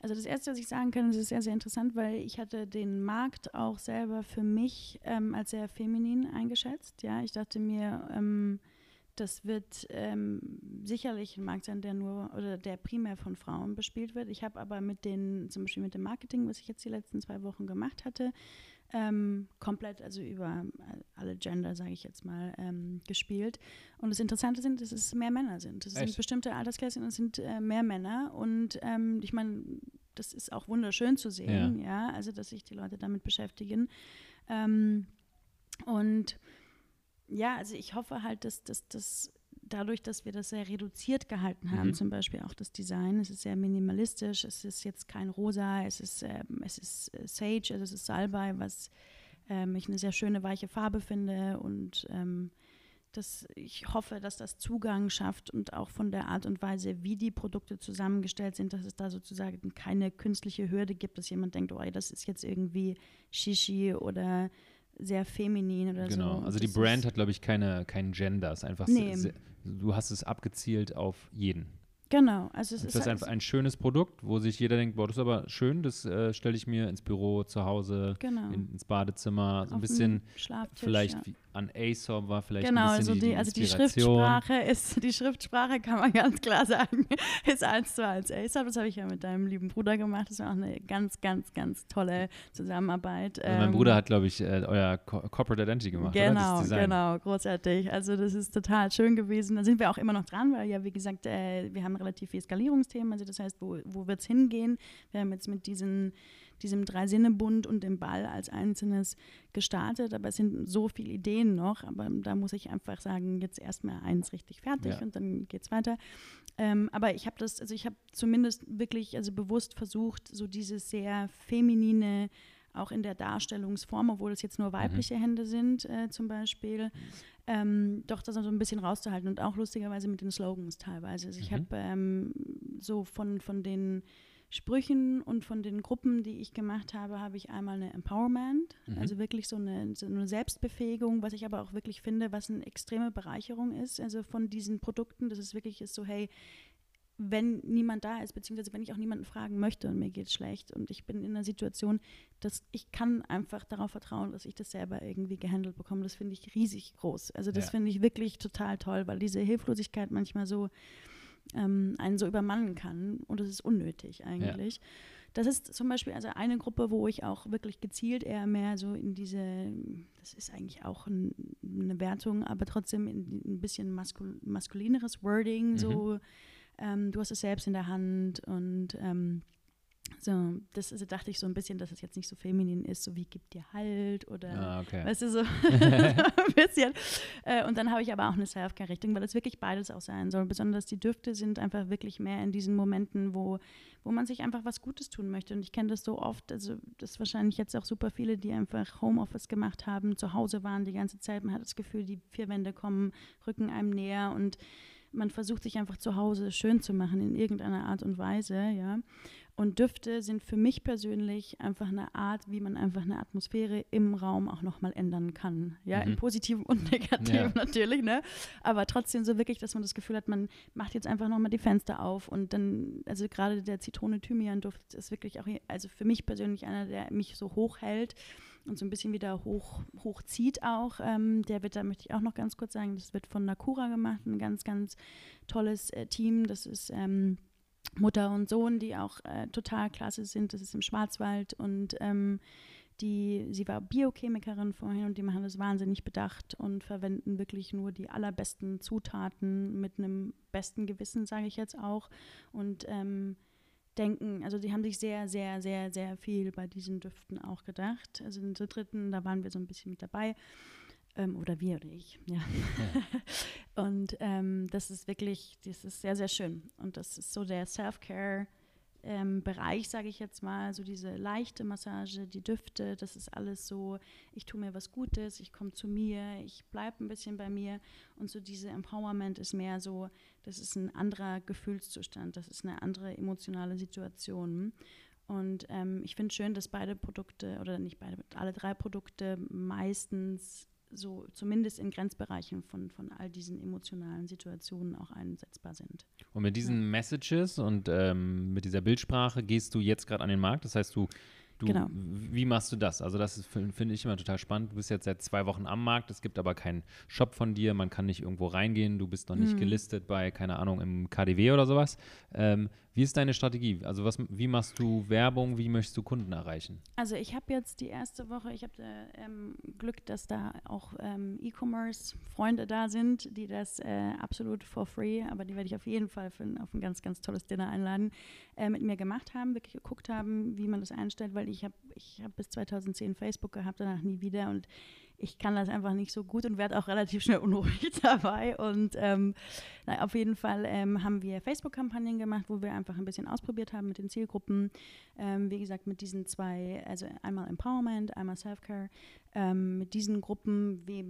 Also das Erste, was ich sagen kann, ist sehr, sehr interessant, weil ich hatte den Markt auch selber für mich ähm, als sehr feminin eingeschätzt. Ja, ich dachte mir, ähm, das wird ähm, sicherlich ein Markt sein, der nur oder der primär von Frauen bespielt wird. Ich habe aber mit den, zum Beispiel mit dem Marketing, was ich jetzt die letzten zwei Wochen gemacht hatte, ähm, komplett, also über alle Gender, sage ich jetzt mal, ähm, gespielt. Und das Interessante sind, dass es mehr Männer sind. Es sind bestimmte Altersklassen und es sind äh, mehr Männer. Und ähm, ich meine, das ist auch wunderschön zu sehen, ja, ja also dass sich die Leute damit beschäftigen. Ähm, und ja, also ich hoffe halt, dass das dadurch, dass wir das sehr reduziert gehalten haben, mhm. zum Beispiel auch das Design, es ist sehr minimalistisch, es ist jetzt kein Rosa, es ist, ähm, es ist äh, Sage, also es ist Salbei, was ähm, ich eine sehr schöne weiche Farbe finde und ähm, das, ich hoffe, dass das Zugang schafft und auch von der Art und Weise, wie die Produkte zusammengestellt sind, dass es da sozusagen keine künstliche Hürde gibt, dass jemand denkt, oh, das ist jetzt irgendwie Shishi oder sehr feminin oder genau. so. Genau, also die Brand hat, glaube ich, keine, kein Gender. Es ist einfach, nee. sehr, du hast es abgezielt auf jeden. Genau. Also es das ist, ist einfach ein schönes Produkt, wo sich jeder denkt, boah, das ist aber schön, das äh, stelle ich mir ins Büro, zu Hause, genau. in, ins Badezimmer, so ein bisschen vielleicht ja. wie, an ASOP war vielleicht genau, ein bisschen also die, die, also die Schriftsprache ist, die Schriftsprache kann man ganz klar sagen, ist eins zu eins ASOP. Das habe ich ja mit deinem lieben Bruder gemacht. Das war auch eine ganz, ganz, ganz tolle Zusammenarbeit. Also mein ähm, Bruder hat, glaube ich, äh, euer Co Corporate Identity gemacht, Genau, genau, großartig. Also das ist total schön gewesen. Da sind wir auch immer noch dran, weil ja, wie gesagt, äh, wir haben relativ viel Skalierungsthemen. Also das heißt, wo, wo wird es hingehen? Wir haben jetzt mit diesen diesem Drei-Sinne-Bund und dem Ball als Einzelnes gestartet. Aber es sind so viele Ideen noch. Aber da muss ich einfach sagen, jetzt erstmal eins richtig fertig ja. und dann geht es weiter. Ähm, aber ich habe das, also ich habe zumindest wirklich, also bewusst versucht, so dieses sehr feminine, auch in der Darstellungsform, obwohl es jetzt nur weibliche mhm. Hände sind, äh, zum Beispiel, ähm, doch das so ein bisschen rauszuhalten und auch lustigerweise mit den Slogans teilweise. Also ich mhm. habe ähm, so von, von den Sprüchen und von den Gruppen, die ich gemacht habe, habe ich einmal eine Empowerment, mhm. also wirklich so eine, so eine, Selbstbefähigung, was ich aber auch wirklich finde, was eine extreme Bereicherung ist, also von diesen Produkten, dass es wirklich ist so, hey, wenn niemand da ist, beziehungsweise wenn ich auch niemanden fragen möchte und mir geht es schlecht und ich bin in einer Situation, dass ich kann einfach darauf vertrauen, dass ich das selber irgendwie gehandelt bekomme. Das finde ich riesig groß. Also das ja. finde ich wirklich total toll, weil diese Hilflosigkeit manchmal so ähm, einen so übermannen kann. Und das ist unnötig eigentlich. Ja. Das ist zum Beispiel also eine Gruppe, wo ich auch wirklich gezielt eher mehr so in diese, das ist eigentlich auch ein, eine Wertung, aber trotzdem in, ein bisschen maskul maskulineres Wording, mhm. so ähm, du hast es selbst in der Hand und ähm, so, das also dachte ich so ein bisschen, dass es jetzt nicht so feminin ist, so wie gibt dir Halt oder ah, okay. weißt du, so ein bisschen. Äh, und dann habe ich aber auch eine Self-Care-Richtung, weil es wirklich beides auch sein soll. Besonders die Düfte sind einfach wirklich mehr in diesen Momenten, wo, wo man sich einfach was Gutes tun möchte. Und ich kenne das so oft, also das ist wahrscheinlich jetzt auch super viele, die einfach Homeoffice gemacht haben, zu Hause waren die ganze Zeit. Man hat das Gefühl, die vier Wände kommen, rücken einem näher und man versucht sich einfach zu Hause schön zu machen in irgendeiner Art und Weise, ja. Und Düfte sind für mich persönlich einfach eine Art, wie man einfach eine Atmosphäre im Raum auch nochmal ändern kann. Ja, mhm. im Positiven und Negativen ja. natürlich, ne? Aber trotzdem so wirklich, dass man das Gefühl hat, man macht jetzt einfach nochmal die Fenster auf und dann, also gerade der Zitrone-Thymian-Duft ist wirklich auch, also für mich persönlich einer, der mich so hoch hält und so ein bisschen wieder hoch, hochzieht auch. Ähm, der wird, da möchte ich auch noch ganz kurz sagen, das wird von Nakura gemacht, ein ganz, ganz tolles äh, Team. Das ist ähm, Mutter und Sohn, die auch äh, total klasse sind. Das ist im Schwarzwald und ähm, die, sie war Biochemikerin vorhin und die machen das wahnsinnig bedacht und verwenden wirklich nur die allerbesten Zutaten mit einem besten Gewissen, sage ich jetzt auch. Und ähm, denken, also die haben sich sehr, sehr, sehr, sehr viel bei diesen Düften auch gedacht. Also der dritten, da waren wir so ein bisschen mit dabei. Ähm, oder wir oder ich, ja. ja. und ähm, das ist wirklich, das ist sehr, sehr schön. Und das ist so der Self-Care ähm, sage ich jetzt mal, so diese leichte Massage, die Düfte, das ist alles so, ich tue mir was Gutes, ich komme zu mir, ich bleibe ein bisschen bei mir und so diese Empowerment ist mehr so, das ist ein anderer Gefühlszustand, das ist eine andere emotionale Situation. Und ähm, ich finde schön, dass beide Produkte oder nicht beide, alle drei Produkte meistens so zumindest in Grenzbereichen von, von all diesen emotionalen Situationen auch einsetzbar sind. Und mit diesen. Messages und ähm, mit dieser Bildsprache gehst du jetzt gerade an den Markt. Das heißt, du, du genau. wie machst du das? Also das finde ich immer total spannend. Du bist jetzt seit zwei Wochen am Markt, es gibt aber keinen Shop von dir, man kann nicht irgendwo reingehen, du bist noch nicht mhm. gelistet bei, keine Ahnung, im KDW oder sowas. Ähm, wie ist deine Strategie? Also was, wie machst du Werbung? Wie möchtest du Kunden erreichen? Also ich habe jetzt die erste Woche, ich habe äh, ähm, Glück, dass da auch ähm, E-Commerce-Freunde da sind, die das äh, absolut for free, aber die werde ich auf jeden Fall für, auf ein ganz, ganz tolles Dinner einladen, äh, mit mir gemacht haben, wirklich geguckt haben, wie man das einstellt, weil ich habe ich hab bis 2010 Facebook gehabt, danach nie wieder und ich kann das einfach nicht so gut und werde auch relativ schnell unruhig dabei. Und ähm, na, auf jeden Fall ähm, haben wir Facebook-Kampagnen gemacht, wo wir einfach ein bisschen ausprobiert haben mit den Zielgruppen. Ähm, wie gesagt, mit diesen zwei, also einmal Empowerment, einmal Self-Care. Ähm, mit diesen Gruppen, wie,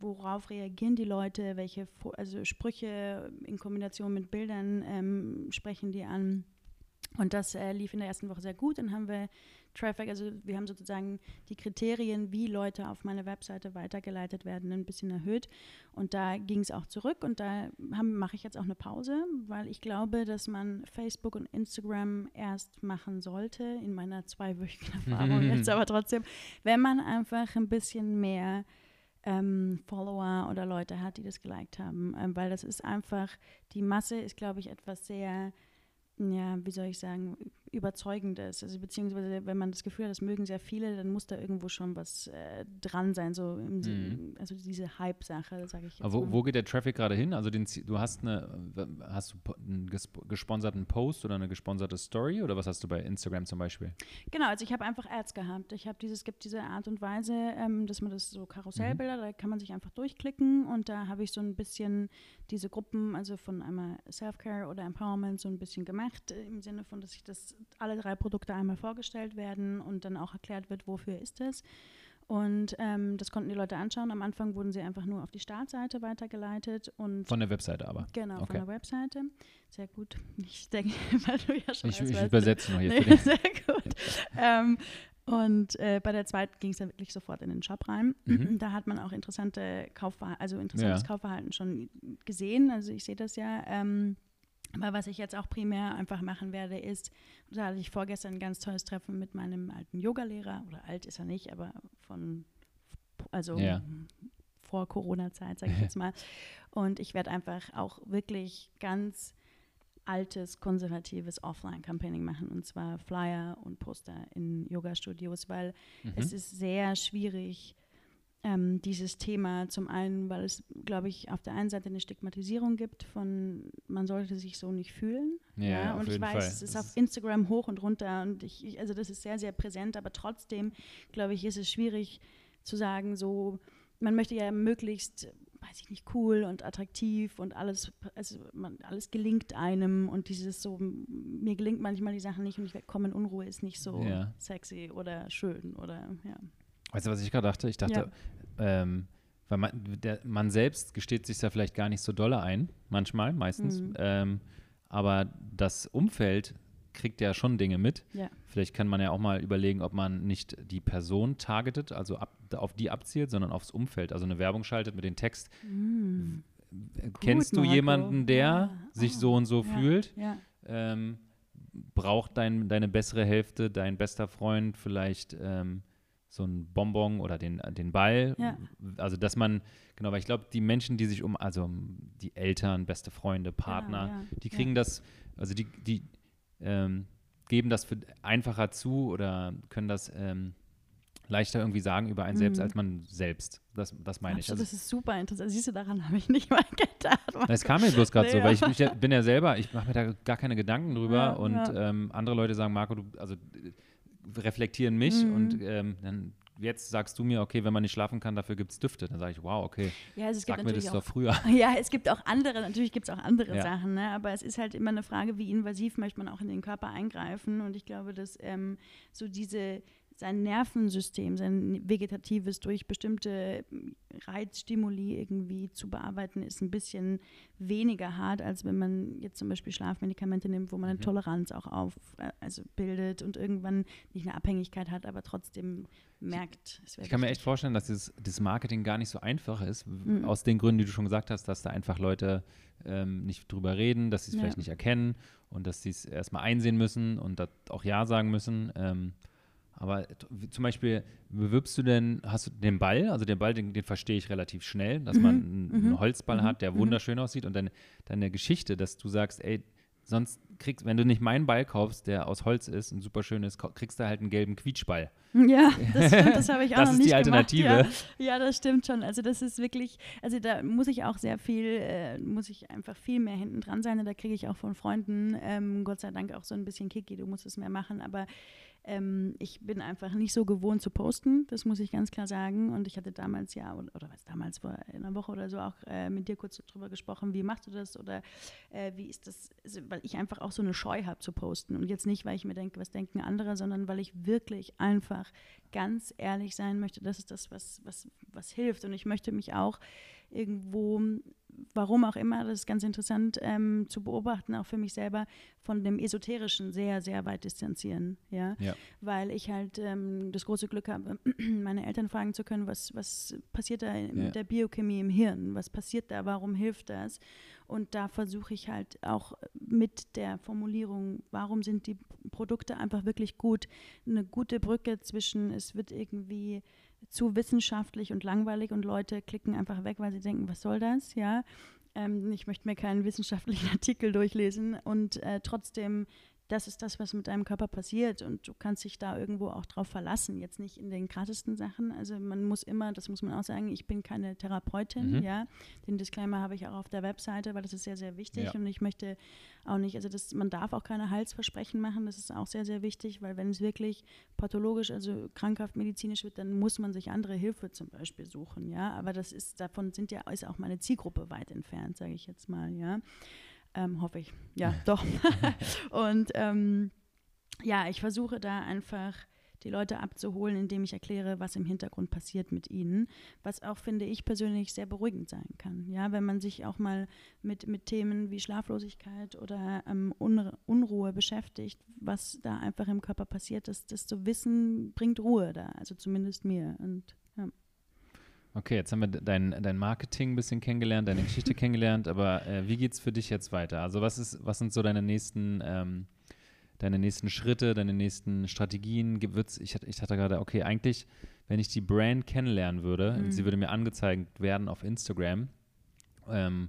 worauf reagieren die Leute, welche also Sprüche in Kombination mit Bildern ähm, sprechen die an. Und das äh, lief in der ersten Woche sehr gut. Dann haben wir Traffic, also wir haben sozusagen die Kriterien, wie Leute auf meine Webseite weitergeleitet werden, ein bisschen erhöht. Und da ging es auch zurück und da mache ich jetzt auch eine Pause, weil ich glaube, dass man Facebook und Instagram erst machen sollte, in meiner zweiwöchigen Erfahrung jetzt, aber trotzdem, wenn man einfach ein bisschen mehr ähm, Follower oder Leute hat, die das geliked haben, ähm, weil das ist einfach, die Masse ist, glaube ich, etwas sehr ja, wie soll ich sagen, überzeugend ist. Also beziehungsweise, wenn man das Gefühl hat, das mögen sehr viele, dann muss da irgendwo schon was äh, dran sein, so im mhm. also diese Hype-Sache, sage ich jetzt. Aber wo, wo, geht der Traffic gerade hin? Also den, du hast eine, hast du einen gesponserten Post oder eine gesponserte Story oder was hast du bei Instagram zum Beispiel? Genau, also ich habe einfach Ads gehabt. Ich habe dieses, gibt diese Art und Weise, ähm, dass man das so Karussellbilder, mhm. da kann man sich einfach durchklicken und da habe ich so ein bisschen diese Gruppen, also von einmal Self-Care oder Empowerment so ein bisschen gemacht, im Sinne von, dass ich das alle drei Produkte einmal vorgestellt werden und dann auch erklärt wird, wofür ist es. Und ähm, das konnten die Leute anschauen. Am Anfang wurden sie einfach nur auf die Startseite weitergeleitet. Und von der Webseite aber? Genau, okay. von der Webseite. Sehr gut. Ich denke, weil du ja schon Ich, ich übersetze noch hier. Nee, sehr gut. ähm, und äh, bei der zweiten ging es dann wirklich sofort in den Shop rein. Mhm. Da hat man auch interessante Kaufverhalten, also interessantes ja. Kaufverhalten schon gesehen. Also ich sehe das ja. Ähm, aber was ich jetzt auch primär einfach machen werde, ist, da hatte ich vorgestern ein ganz tolles Treffen mit meinem alten Yogalehrer, oder alt ist er nicht, aber von, also ja. vor Corona-Zeit, sage ich jetzt mal. Und ich werde einfach auch wirklich ganz altes, konservatives Offline-Campaigning machen, und zwar Flyer und Poster in Yoga-Studios, weil mhm. es ist sehr schwierig, ähm, dieses Thema zum einen, weil es, glaube ich, auf der einen Seite eine Stigmatisierung gibt von, man sollte sich so nicht fühlen. Ja, ja und ich weiß, Fall. es ist auf Instagram hoch und runter und ich, ich, also das ist sehr, sehr präsent, aber trotzdem, glaube ich, ist es schwierig zu sagen, so, man möchte ja möglichst weiß ich nicht, cool und attraktiv und alles, also man, alles gelingt einem und dieses so, mir gelingt manchmal die Sachen nicht und ich komme in Unruhe ist nicht so ja. sexy oder schön oder ja. Weißt du, was ich gerade dachte? Ich dachte, ja. ähm, weil man, der, man selbst gesteht sich ja vielleicht gar nicht so dolle ein, manchmal, meistens. Mhm. Ähm, aber das Umfeld kriegt ja schon Dinge mit. Ja. Vielleicht kann man ja auch mal überlegen, ob man nicht die Person targetet, also ab, auf die abzielt, sondern aufs Umfeld. Also eine Werbung schaltet mit dem Text. Mhm. Kennst Gut, du Marco. jemanden, der ja. sich oh. so und so fühlt? Ähm, braucht dein, deine bessere Hälfte, dein bester Freund vielleicht ähm, so ein Bonbon oder den, den Ball. Ja. Also, dass man, genau, weil ich glaube, die Menschen, die sich um, also die Eltern, beste Freunde, Partner, ja, ja, die kriegen das, also die, die ähm, geben das für einfacher zu oder können das ähm, leichter irgendwie sagen über einen mhm. selbst als man selbst. Das, das meine ich. Also, das ist super interessant. Siehst du, daran habe ich nicht mal gedacht. Es kam mir bloß gerade nee, so, weil ich, ich, bin ja selber, ich mache mir da gar keine Gedanken drüber und ähm, andere Leute sagen, Marco, du, also reflektieren mich mhm. und ähm, dann jetzt sagst du mir, okay, wenn man nicht schlafen kann, dafür gibt es Düfte. Dann sage ich, wow, okay. Ja, also es Sag gibt mir das natürlich doch auch, früher. Ja, es gibt auch andere, natürlich gibt es auch andere Ja. Sachen, ne? aber es ist halt immer eine Frage, wie invasiv möchte man auch in den Körper eingreifen. Und ich glaube, dass ähm, so diese, sein Nervensystem, sein vegetatives durch bestimmte Reizstimuli irgendwie zu bearbeiten, ist ein bisschen weniger hart, als wenn man jetzt zum Beispiel Schlafmedikamente nimmt, wo man eine Mhm. Toleranz auch auf, äh, also bildet und irgendwann nicht eine Abhängigkeit hat, aber trotzdem merkt, es wäre Ich kann mir wichtig. echt vorstellen, dass dieses, das Marketing gar nicht so einfach ist, Mhm. aus den Gründen, die du schon gesagt hast, dass da einfach Leute ähm, nicht drüber reden, dass sie es Ja. vielleicht nicht erkennen und dass sie es erstmal einsehen müssen und auch Ja sagen müssen. Ähm, aber zum Beispiel, bewirbst du denn, hast du den Ball, also den Ball, den, den verstehe ich relativ schnell, dass man einen, einen mhm, Holzball mhm, hat, der mhm. wunderschön aussieht und dann deine Geschichte, dass du sagst, ey, sonst kriegst, wenn du nicht meinen Ball kaufst, der aus Holz ist und super schön ist, kriegst du halt einen gelben Quietschball. Ja, das stimmt, das habe ich auch Das noch ist nicht die Alternative. Gemacht, ja. ja, das stimmt schon. Also das ist wirklich, also da muss ich auch sehr viel, äh, muss ich einfach viel mehr hinten dran sein. Und da kriege ich auch von Freunden, ähm, Gott sei Dank auch so ein bisschen Kiki, du musst es mehr machen. Aber ähm, ich bin einfach nicht so gewohnt zu posten, das muss ich ganz klar sagen. Und ich hatte damals ja, oder, oder was damals vor einer Woche oder so auch äh, mit dir kurz drüber gesprochen, wie machst du das oder äh, wie ist das, also, weil ich einfach auch so eine Scheu habe zu posten. Und jetzt nicht, weil ich mir denke, was denken andere, sondern weil ich wirklich einfach ganz ehrlich sein möchte. Das ist das, was, was, was hilft. Und ich möchte mich auch irgendwo, warum auch immer, das ist ganz interessant ähm, zu beobachten, auch für mich selber, von dem Esoterischen sehr, sehr weit distanzieren. Ja, Ja. weil ich halt ähm, das große Glück habe, meine Eltern fragen zu können, was, was passiert da in Ja. der Biochemie im Hirn, was passiert da, warum hilft das? Und da versuche ich halt auch mit der Formulierung, warum sind die Produkte einfach wirklich gut, eine gute Brücke zwischen, es wird irgendwie zu wissenschaftlich und langweilig und Leute klicken einfach weg, weil sie denken, was soll das, ja. Ähm, ich möchte mir keinen wissenschaftlichen Artikel durchlesen und äh, trotzdem das ist das, was mit deinem Körper passiert und du kannst dich da irgendwo auch drauf verlassen. Jetzt nicht in den krassesten Sachen. Also man muss immer, das muss man auch sagen, ich bin keine Therapeutin, Mhm. ja. Den Disclaimer habe ich auch auf der Webseite, weil das ist sehr, sehr wichtig Ja. und ich möchte auch nicht, also das, man darf auch keine Heilsversprechen machen, das ist auch sehr, sehr wichtig, weil wenn es wirklich pathologisch, also krankhaft medizinisch wird, dann muss man sich andere Hilfe zum Beispiel suchen, ja. Aber das ist, davon sind ja, ist auch meine Zielgruppe weit entfernt, sage ich jetzt mal, ja. Ähm, hoffe ich. Ja, doch. und ähm, ja, ich versuche da einfach die Leute abzuholen, indem ich erkläre, was im Hintergrund passiert mit ihnen, was auch, finde ich persönlich, sehr beruhigend sein kann. Ja, wenn man sich auch mal mit, mit Themen wie Schlaflosigkeit oder ähm, Unru Unruhe beschäftigt, was da einfach im Körper passiert ist, das zu wissen, bringt Ruhe da, also zumindest mir. Und. Okay, jetzt haben wir dein, dein Marketing ein bisschen kennengelernt, deine Geschichte kennengelernt, aber äh, wie geht's für dich jetzt weiter? Also was ist, was sind so deine nächsten, ähm, deine nächsten Schritte, deine nächsten Strategien? Wird's- ich, hatte- ich hatte gerade, okay, eigentlich, wenn ich die Brand kennenlernen würde, Mhm. sie würde mir angezeigt werden auf Instagram, ähm,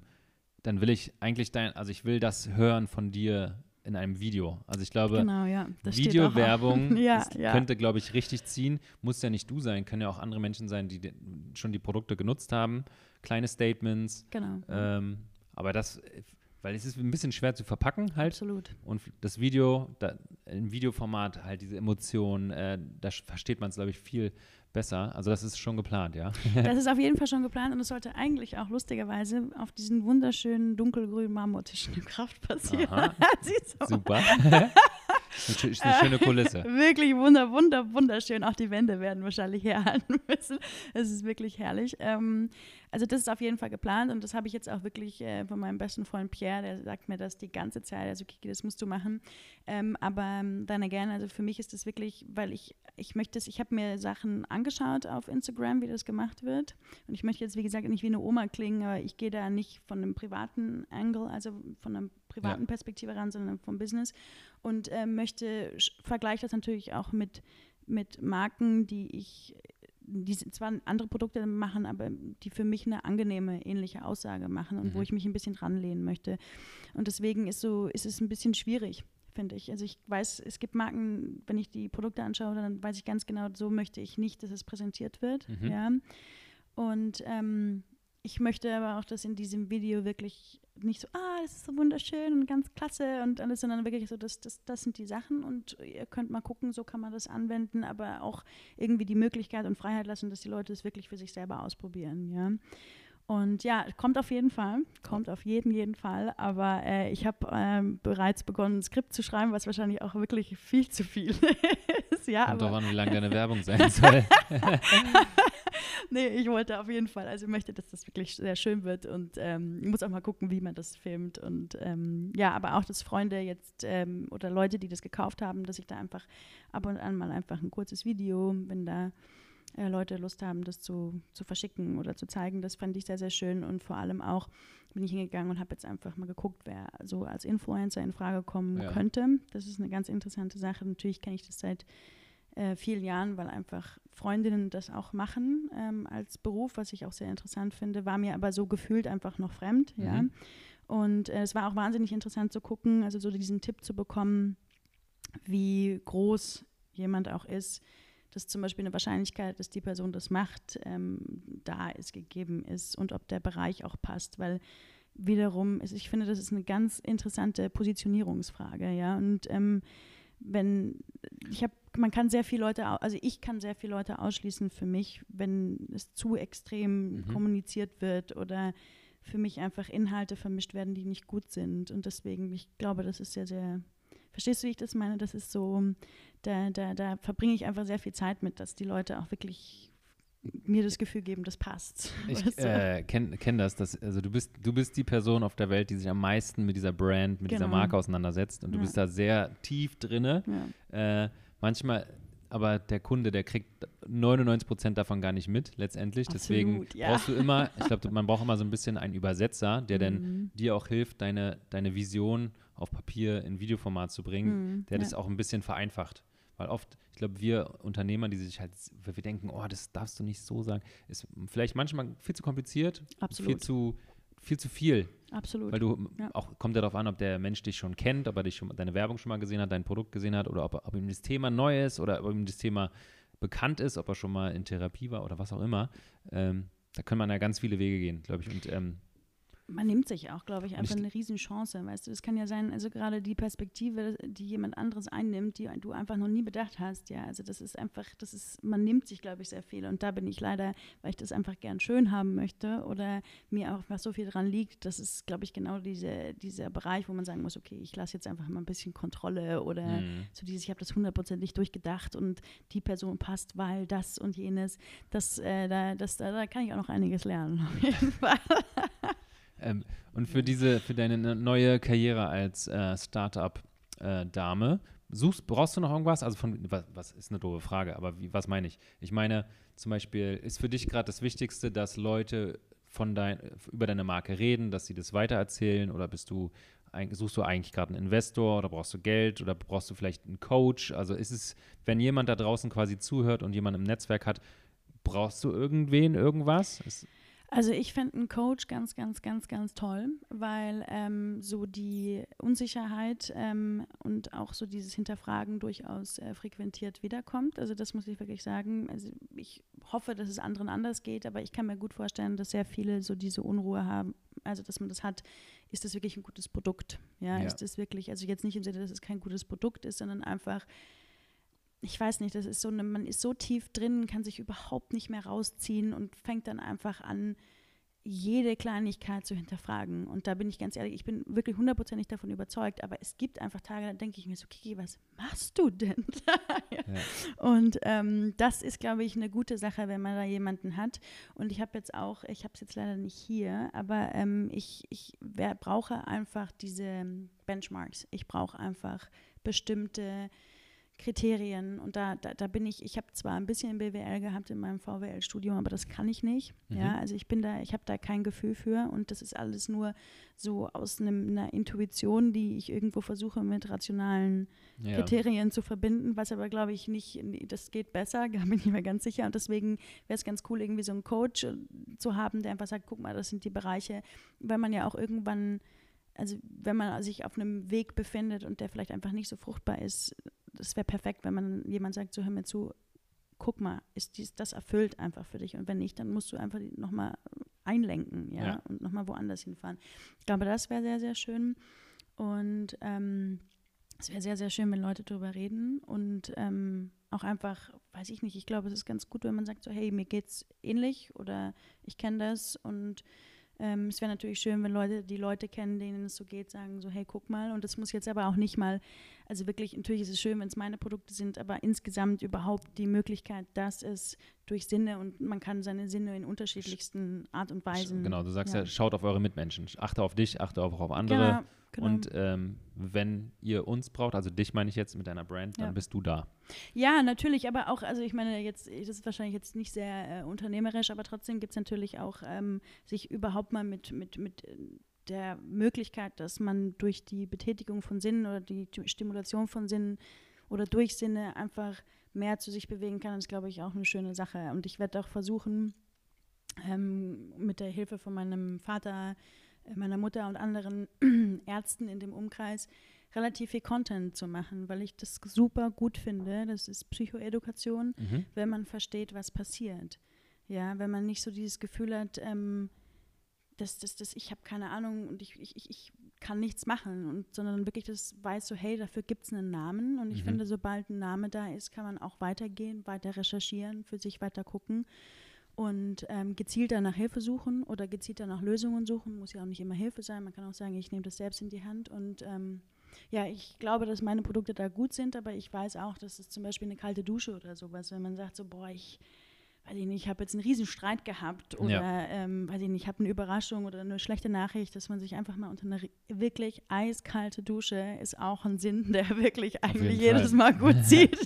dann will ich eigentlich dein, also ich will das hören von dir in einem Video. Also ich glaube, Genau, ja. Videowerbung ja, ja. könnte, glaube ich, richtig ziehen. Muss ja nicht du sein, können ja auch andere Menschen sein, die schon die Produkte genutzt haben. Kleine Statements. Genau. Ähm, aber das, weil es ist ein bisschen schwer zu verpacken halt. Absolut. Und das Video, da, im Videoformat halt diese Emotionen, äh, da versteht man es, glaube ich, viel besser. Also das ist schon geplant, ja. Das ist auf jeden Fall schon geplant und es sollte eigentlich auch lustigerweise auf diesen wunderschönen dunkelgrünen Marmortischen im Kraft passieren. Aha. Super. Das ist eine schöne Kulisse. Wirklich wunder, wunder, wunderschön. Auch die Wände werden wahrscheinlich herhalten müssen. Es ist wirklich herrlich. Ähm, also das ist auf jeden Fall geplant und das habe ich jetzt auch wirklich äh, von meinem besten Freund Pierre, der sagt mir das die ganze Zeit. Also Kiki, das musst du machen. Ähm, aber ähm, dann again, also für mich ist das wirklich, weil ich, ich möchte es, ich habe mir Sachen angeschaut auf Instagram, wie das gemacht wird. Und ich möchte jetzt, wie gesagt, nicht wie eine Oma klingen, aber ich gehe da nicht von einem privaten Angle, also von einer privaten Ja. Perspektive ran, sondern vom Business und äh, möchte, vergleiche das natürlich auch mit, mit Marken, die ich, die zwar andere Produkte machen, aber die für mich eine angenehme, ähnliche Aussage machen und wo Mhm. ich mich ein bisschen ranlehnen möchte. Und deswegen ist so, ist es ein bisschen schwierig, finde ich. Also ich weiß, es gibt Marken, wenn ich die Produkte anschaue, dann weiß ich ganz genau, so möchte ich nicht, dass es präsentiert wird. Mhm. Ja. Und ähm, ich möchte aber auch, dass in diesem Video wirklich nicht so, ah, das ist so wunderschön und ganz klasse und alles, sondern wirklich so, das, das, das sind die Sachen und ihr könnt mal gucken, so kann man das anwenden, aber auch irgendwie die Möglichkeit und Freiheit lassen, dass die Leute es wirklich für sich selber ausprobieren, ja. Und ja, kommt auf jeden Fall, kommt auf jeden, jeden Fall. Aber äh, ich habe ähm, bereits begonnen, ein Skript zu schreiben, was wahrscheinlich auch wirklich viel zu viel ist. Ja, Kommt doch an, wie lange deine Werbung sein soll. nee, ich wollte auf jeden Fall, also ich möchte, dass das wirklich sehr schön wird und ähm, muss auch mal gucken, wie man das filmt. Und ähm, ja, aber auch, dass Freunde jetzt ähm, oder Leute, die das gekauft haben, dass ich da einfach ab und an mal einfach ein kurzes Video, wenn da äh, Leute Lust haben, das zu, zu verschicken oder zu zeigen. Das fand ich sehr, sehr schön und vor allem auch bin ich hingegangen und habe jetzt einfach mal geguckt, wer so als Influencer in Frage kommen ja. könnte. Das ist eine ganz interessante Sache. Natürlich kenne ich das seit äh, vielen Jahren, weil einfach Freundinnen das auch machen ähm, als Beruf, was ich auch sehr interessant finde, war mir aber so gefühlt einfach noch fremd, mhm. ja. Und äh, es war auch wahnsinnig interessant zu gucken, also so diesen Tipp zu bekommen, wie groß jemand auch ist, dass zum Beispiel eine Wahrscheinlichkeit, dass die Person das macht, ähm, da ist, gegeben ist und ob der Bereich auch passt, weil wiederum, ist, ich finde, das ist eine ganz interessante Positionierungsfrage, ja, und ähm, wenn, ich habe, man kann sehr viele Leute, also ich kann sehr viele Leute ausschließen für mich, wenn es zu extrem mhm. kommuniziert wird oder für mich einfach Inhalte vermischt werden, die nicht gut sind und deswegen, ich glaube, das ist sehr, sehr Verstehst du, wie ich das meine? Das ist so, da, da, da verbringe ich einfach sehr viel Zeit mit, dass die Leute auch wirklich mir das Gefühl geben, das passt. Ich äh, kenne kenn das, dass, also du bist, du bist die Person auf der Welt, die sich am meisten mit dieser Brand, mit genau. dieser Marke auseinandersetzt und du ja. bist da sehr tief drinne. Ja. Äh, manchmal, aber der Kunde, der kriegt 99 Prozent davon gar nicht mit, letztendlich. Absolut, Deswegen ja. brauchst du immer, ich glaube, man braucht immer so ein bisschen einen Übersetzer, der mhm. dann dir auch hilft, deine, deine Vision auf Papier in Videoformat zu bringen, mhm, der das auch ein bisschen vereinfacht. Weil oft, ich glaube, wir Unternehmer, die sich halt, wir denken, oh, das darfst du nicht so sagen, ist vielleicht manchmal viel zu kompliziert, Absolut. viel zu viel zu viel. Absolut. Weil du ja. auch kommt ja darauf an, ob der Mensch dich schon kennt, ob er dich schon deine Werbung schon mal gesehen hat, dein Produkt gesehen hat oder ob, ob ihm das Thema neu ist oder ob ihm das Thema bekannt ist, ob er schon mal in Therapie war oder was auch immer. Ähm, da können man ja ganz viele Wege gehen, glaube ich. Und ähm, man nimmt sich auch, glaube ich, einfach eine Riesenchance, weißt du. Es kann ja sein, also gerade die Perspektive, die jemand anderes einnimmt, die du einfach noch nie bedacht hast, ja. Also das ist einfach, das ist, man nimmt sich, glaube ich, sehr viel. Und da bin ich leider, weil ich das einfach gern schön haben möchte oder mir auch einfach so viel dran liegt, das ist, glaube ich, genau diese, dieser Bereich, wo man sagen muss, okay, ich lasse jetzt einfach mal ein bisschen Kontrolle oder mhm. so dieses, ich habe das hundertprozentig durchgedacht und die Person passt, weil das und jenes, das, äh, da, das, da, da kann ich auch noch einiges lernen, auf jeden Fall. Ähm, und für diese, für deine ne, neue Karriere als äh, Startup-Dame, äh, suchst, brauchst du noch irgendwas? Also von, was, was ist eine doofe Frage, aber wie, was meine ich? Ich meine, zum Beispiel, ist für dich gerade das Wichtigste, dass Leute von dein, über deine Marke reden, dass sie das weitererzählen oder bist du suchst du eigentlich gerade einen Investor oder brauchst du Geld oder brauchst du vielleicht einen Coach? Also ist es, wenn jemand da draußen quasi zuhört und jemand im Netzwerk hat, brauchst du irgendwen, irgendwas? Ist also ich fände einen Coach ganz, ganz, ganz, ganz toll, weil ähm, so die Unsicherheit ähm, und auch so dieses Hinterfragen durchaus äh, frequentiert wiederkommt. Also das muss ich wirklich sagen. Also ich hoffe, dass es anderen anders geht, aber ich kann mir gut vorstellen, dass sehr viele so diese Unruhe haben. Also dass man das hat, ist das wirklich ein gutes Produkt? Ja, ja. ist das wirklich, also jetzt nicht im Sinne, dass es kein gutes Produkt ist, sondern einfach ich weiß nicht, das ist so eine, man ist so tief drin, kann sich überhaupt nicht mehr rausziehen und fängt dann einfach an, jede Kleinigkeit zu hinterfragen. Und da bin ich ganz ehrlich, ich bin wirklich hundertprozentig davon überzeugt, aber es gibt einfach Tage, da denke ich mir so, Kiki, was machst du denn? ja. Und ähm, das ist, glaube ich, eine gute Sache, wenn man da jemanden hat. Und ich habe jetzt auch, ich habe es jetzt leider nicht hier, aber ähm, ich, ich wer, brauche einfach diese Benchmarks. Ich brauche einfach bestimmte Kriterien und da, da, da bin ich, ich habe zwar ein bisschen BWL gehabt in meinem VWL-Studium, aber das kann ich nicht. Mhm. Ja, also ich bin da, ich habe da kein Gefühl für und das ist alles nur so aus einem, einer Intuition, die ich irgendwo versuche mit rationalen ja. Kriterien zu verbinden, was aber glaube ich nicht, das geht besser, da bin ich mir ganz sicher und deswegen wäre es ganz cool, irgendwie so einen Coach äh, zu haben, der einfach sagt, guck mal, das sind die Bereiche, weil man ja auch irgendwann also wenn man sich auf einem Weg befindet und der vielleicht einfach nicht so fruchtbar ist, das wäre perfekt, wenn man jemand sagt, so hör mir zu, guck mal, ist dies, das erfüllt einfach für dich und wenn nicht, dann musst du einfach nochmal einlenken, ja, Ja. und nochmal woanders hinfahren. Ich glaube, das wäre sehr, sehr schön. Und ähm, es wäre sehr, sehr schön, wenn Leute darüber reden und ähm, auch einfach, weiß ich nicht, ich glaube, es ist ganz gut, wenn man sagt so, hey, mir geht's ähnlich oder ich kenne das und ähm, es wäre natürlich schön, wenn Leute, die Leute kennen, denen es so geht, sagen so, hey, guck mal. Und das muss jetzt aber auch nicht mal, also wirklich, natürlich ist es schön, wenn es meine Produkte sind, aber insgesamt überhaupt die Möglichkeit, dass es durch Sinne und man kann seine Sinne in unterschiedlichsten Art und Weisen. Genau, du sagst ja. ja. schaut auf eure Mitmenschen. Achte auf dich, achte auch auf andere. Genau, genau. Und ähm, wenn ihr uns braucht, also dich meine ich jetzt mit deiner Brand, dann Ja. bist du da. Ja, natürlich, aber auch, also ich meine, jetzt, das ist wahrscheinlich jetzt nicht sehr äh, unternehmerisch, aber trotzdem gibt es natürlich auch, ähm, sich überhaupt mal mit, mit, mit äh, der Möglichkeit, dass man durch die Betätigung von Sinnen oder die Stimulation von Sinnen oder durch Sinne einfach mehr zu sich bewegen kann, ist, glaube ich, auch eine schöne Sache. Und ich werde auch versuchen, ähm, mit der Hilfe von meinem Vater, äh, meiner Mutter und anderen Ärzten in dem Umkreis relativ viel Content zu machen, weil ich das super gut finde. Das ist Psychoedukation, Mhm. wenn man versteht, was passiert. Ja, wenn man nicht so dieses Gefühl hat, ähm, dass, dass, dass ich habe keine Ahnung und ich, ich, ich- ich kann nichts machen, und, sondern wirklich das weiß so, hey, dafür gibt es einen Namen. Und ich Mhm. finde, sobald ein Name da ist, kann man auch weitergehen, weiter recherchieren, für sich weiter gucken und ähm, gezielter nach Hilfe suchen oder gezielter nach Lösungen suchen. Muss ja auch nicht immer Hilfe sein. Man kann auch sagen, ich nehme das selbst in die Hand und ähm, ja, ich glaube, dass meine Produkte da gut sind, aber ich weiß auch, dass es zum Beispiel eine kalte Dusche oder sowas, wenn man sagt so, boah, ich weiß ich nicht, ich habe jetzt einen riesen Streit gehabt oder Ja. ähm, weiß ich nicht, ich habe eine Überraschung oder eine schlechte Nachricht, dass man sich einfach mal unter eine wirklich eiskalte Dusche ist auch ein Sinn, der wirklich eigentlich jedes Fall. Mal gut zieht.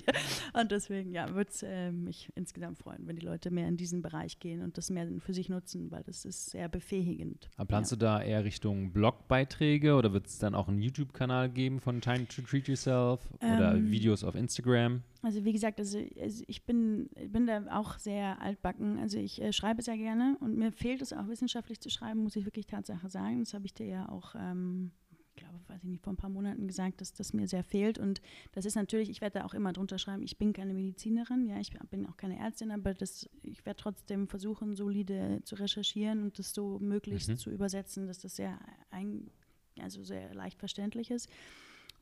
und deswegen, ja, würde es äh, mich insgesamt freuen, wenn die Leute mehr in diesen Bereich gehen und das mehr für sich nutzen, weil das ist sehr befähigend. Aber planst ja. du da eher Richtung Blogbeiträge oder wird es dann auch einen YouTube-Kanal geben von Time to Treat Yourself oder Ähm, Videos auf Instagram? Also wie gesagt, also, also ich bin, bin da auch sehr altbacken. Also ich äh, schreibe sehr gerne und mir fehlt es auch wissenschaftlich zu schreiben, muss ich wirklich Tatsache sagen. Das habe ich dir ja auch, ähm, ich glaube, weiß ich nicht, vor ein paar Monaten gesagt, dass das mir sehr fehlt. Und das ist natürlich, ich werde da auch immer drunter schreiben, ich bin keine Medizinerin, ja, ich bin auch keine Ärztin, aber das, ich werde trotzdem versuchen, solide zu recherchieren und das so möglichst Mhm. zu übersetzen, dass das sehr ein, also sehr leicht verständlich ist.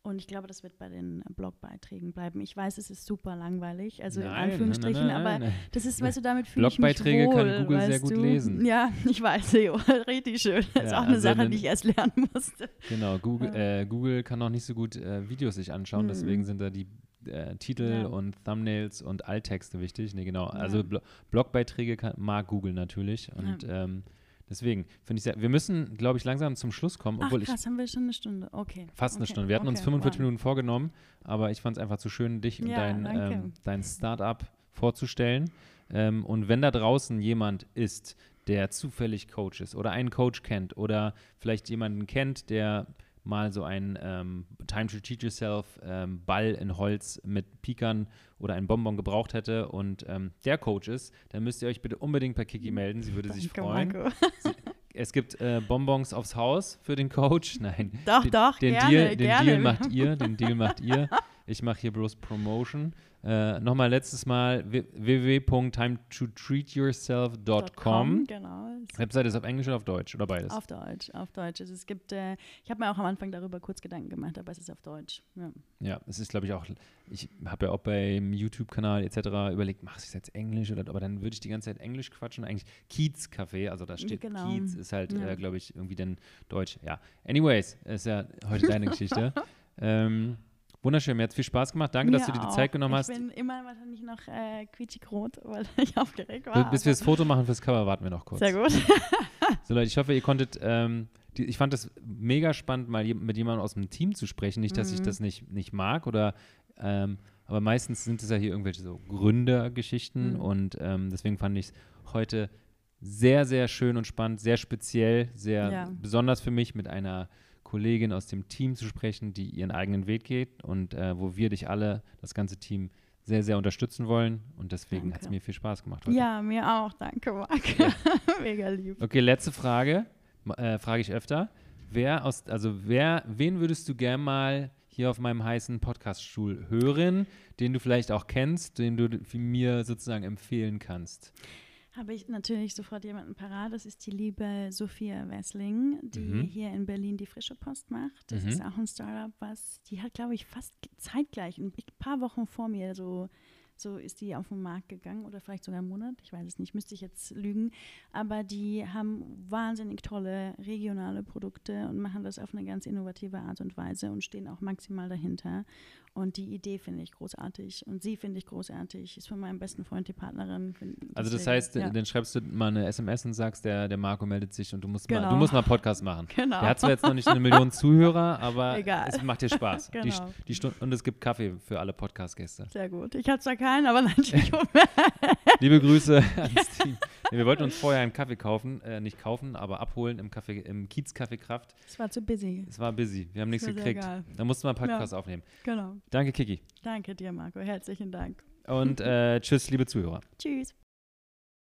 Und ich glaube, das wird bei den Blogbeiträgen bleiben. Ich weiß, es ist super langweilig, also in Nein, nein, Anführungsstrichen, nein, nein, aber das ist, weißt du, damit fühle ich mich Blogbeiträge kann Google sehr gut du? lesen. Ja, ich weiß, richtig schön. Das ist Ja, auch eine also Sache, die ich erst lernen musste. Genau, Google, äh, Google kann auch nicht so gut äh, Videos sich anschauen, Mhm. deswegen sind da die äh, Titel Ja. und Thumbnails und Alttexte wichtig. Nee, genau. Ja. Also Blo Blogbeiträge kann, mag Google natürlich und ähm, deswegen finde ich sehr, wir müssen, glaube ich, langsam zum Schluss kommen, Ach obwohl ich krass, haben wir schon eine Stunde. Okay. fast eine okay, Stunde. Wir hatten uns okay, 45 wow. Minuten vorgenommen, aber ich fand es einfach zu schön, dich und Ja, dein, ähm, dein Startup vorzustellen. Ähm, und wenn da draußen jemand ist, der zufällig Coach ist oder einen Coach kennt oder vielleicht jemanden kennt, der mal so einen ähm, Time to Teach Yourself ähm, Ball in Holz mit Pikern oder einen Bonbon gebraucht hätte und ähm, der Coach ist, dann müsst ihr euch bitte unbedingt bei Kiki melden. Sie würde sich Danke, freuen. Marco. Es gibt äh, Bonbons aufs Haus für den Coach. Nein. Doch, den, doch, den gerne, Deal, den gerne. Deal macht ihr, den Deal macht ihr. Ich mache hier bloß Promotion. Äh, Nochmal letztes Mal www.timetotreatyourself.com. Genau. Webseite ist auf Englisch oder auf Deutsch oder beides? Auf Deutsch, auf Deutsch. Also es gibt, äh, ich habe mir auch am Anfang darüber kurz Gedanken gemacht, aber es ist auf Deutsch. Ja. Ja, es ist, glaube ich, auch, ich habe ja auch beim YouTube-Kanal etc. überlegt, mach ich es jetzt Englisch oder, aber dann würde ich die ganze Zeit Englisch quatschen. Eigentlich Kiez Café, also da steht Genau. Kiez, ist halt, Ja. äh, glaube ich, irgendwie dann Deutsch. Ja, anyways, ist ja heute deine Geschichte. Ähm, wunderschön, mir hat viel Spaß gemacht. Danke, dass du Mir dir die auch. Zeit genommen hast. Ich bin immer wahrscheinlich noch äh, quietschig-rot, weil ich aufgeregt war. Bis- wir das Foto machen fürs Cover, warten wir noch kurz. Sehr gut. So Leute, ich hoffe, ihr konntet, ähm, die, ich fand das mega spannend, mal je, mit jemandem aus dem Team zu sprechen. Nicht, dass ich Mhm. das nicht, nicht mag oder, ähm, aber meistens sind es ja hier irgendwelche so Gründergeschichten Mhm. und ähm, deswegen fand ich es heute sehr, sehr schön und spannend, sehr speziell, sehr Ja. besonders für mich, mit einer Kollegin aus dem Team zu sprechen, die ihren eigenen Weg geht und äh, wo wir dich alle, das ganze Team, sehr, sehr unterstützen wollen und deswegen hat es mir viel Spaß gemacht heute. Ja, mir auch. Danke, Marc. Mega lieb. Okay, letzte Frage. Äh, frage ich öfter. Wer aus, also wer, wen würdest du gern mal hier auf meinem heißen Podcaststuhl hören, den du vielleicht auch kennst, den du mir sozusagen empfehlen kannst? Habe ich natürlich sofort jemanden parat. Das ist die liebe Sophia Wessling, die Mhm. hier in Berlin die frische Post macht. Das Mhm. ist auch ein Startup, was, die hat, glaube ich, fast zeitgleich, ein paar Wochen vor mir so, so ist die auf den Markt gegangen oder vielleicht sogar einen Monat, ich weiß es nicht, müsste ich jetzt lügen. Aber die haben wahnsinnig tolle regionale Produkte und machen das auf eine ganz innovative Art und Weise und stehen auch maximal dahinter. Und die Idee finde ich großartig und sie finde ich großartig. Ist von meinem besten Freund die Partnerin. Also das heißt, ja. dann schreibst du mal eine SMS und sagst, der, der Marco meldet sich und du musst, mal, du Genau. musst mal einen Podcast machen. Genau. Der hat zwar jetzt noch nicht eine Million Zuhörer, aber Egal. es macht dir Spaß. Die, Genau. die Stunde, und es gibt Kaffee für alle Podcast-Gäste. Sehr gut. Ich habe zwar keinen, aber natürlich. Liebe Grüße ans Team. Nee, wir wollten uns vorher einen Kaffee kaufen, äh, nicht kaufen, aber abholen im, Café, im Kiez Kaffee Kraft. Es war zu busy. Es war busy, wir haben nichts gekriegt. Da mussten wir einen Podcast aufnehmen. Genau. Danke, Kiki. Danke dir, Marco. Herzlichen Dank. Und äh, tschüss, liebe Zuhörer. Tschüss.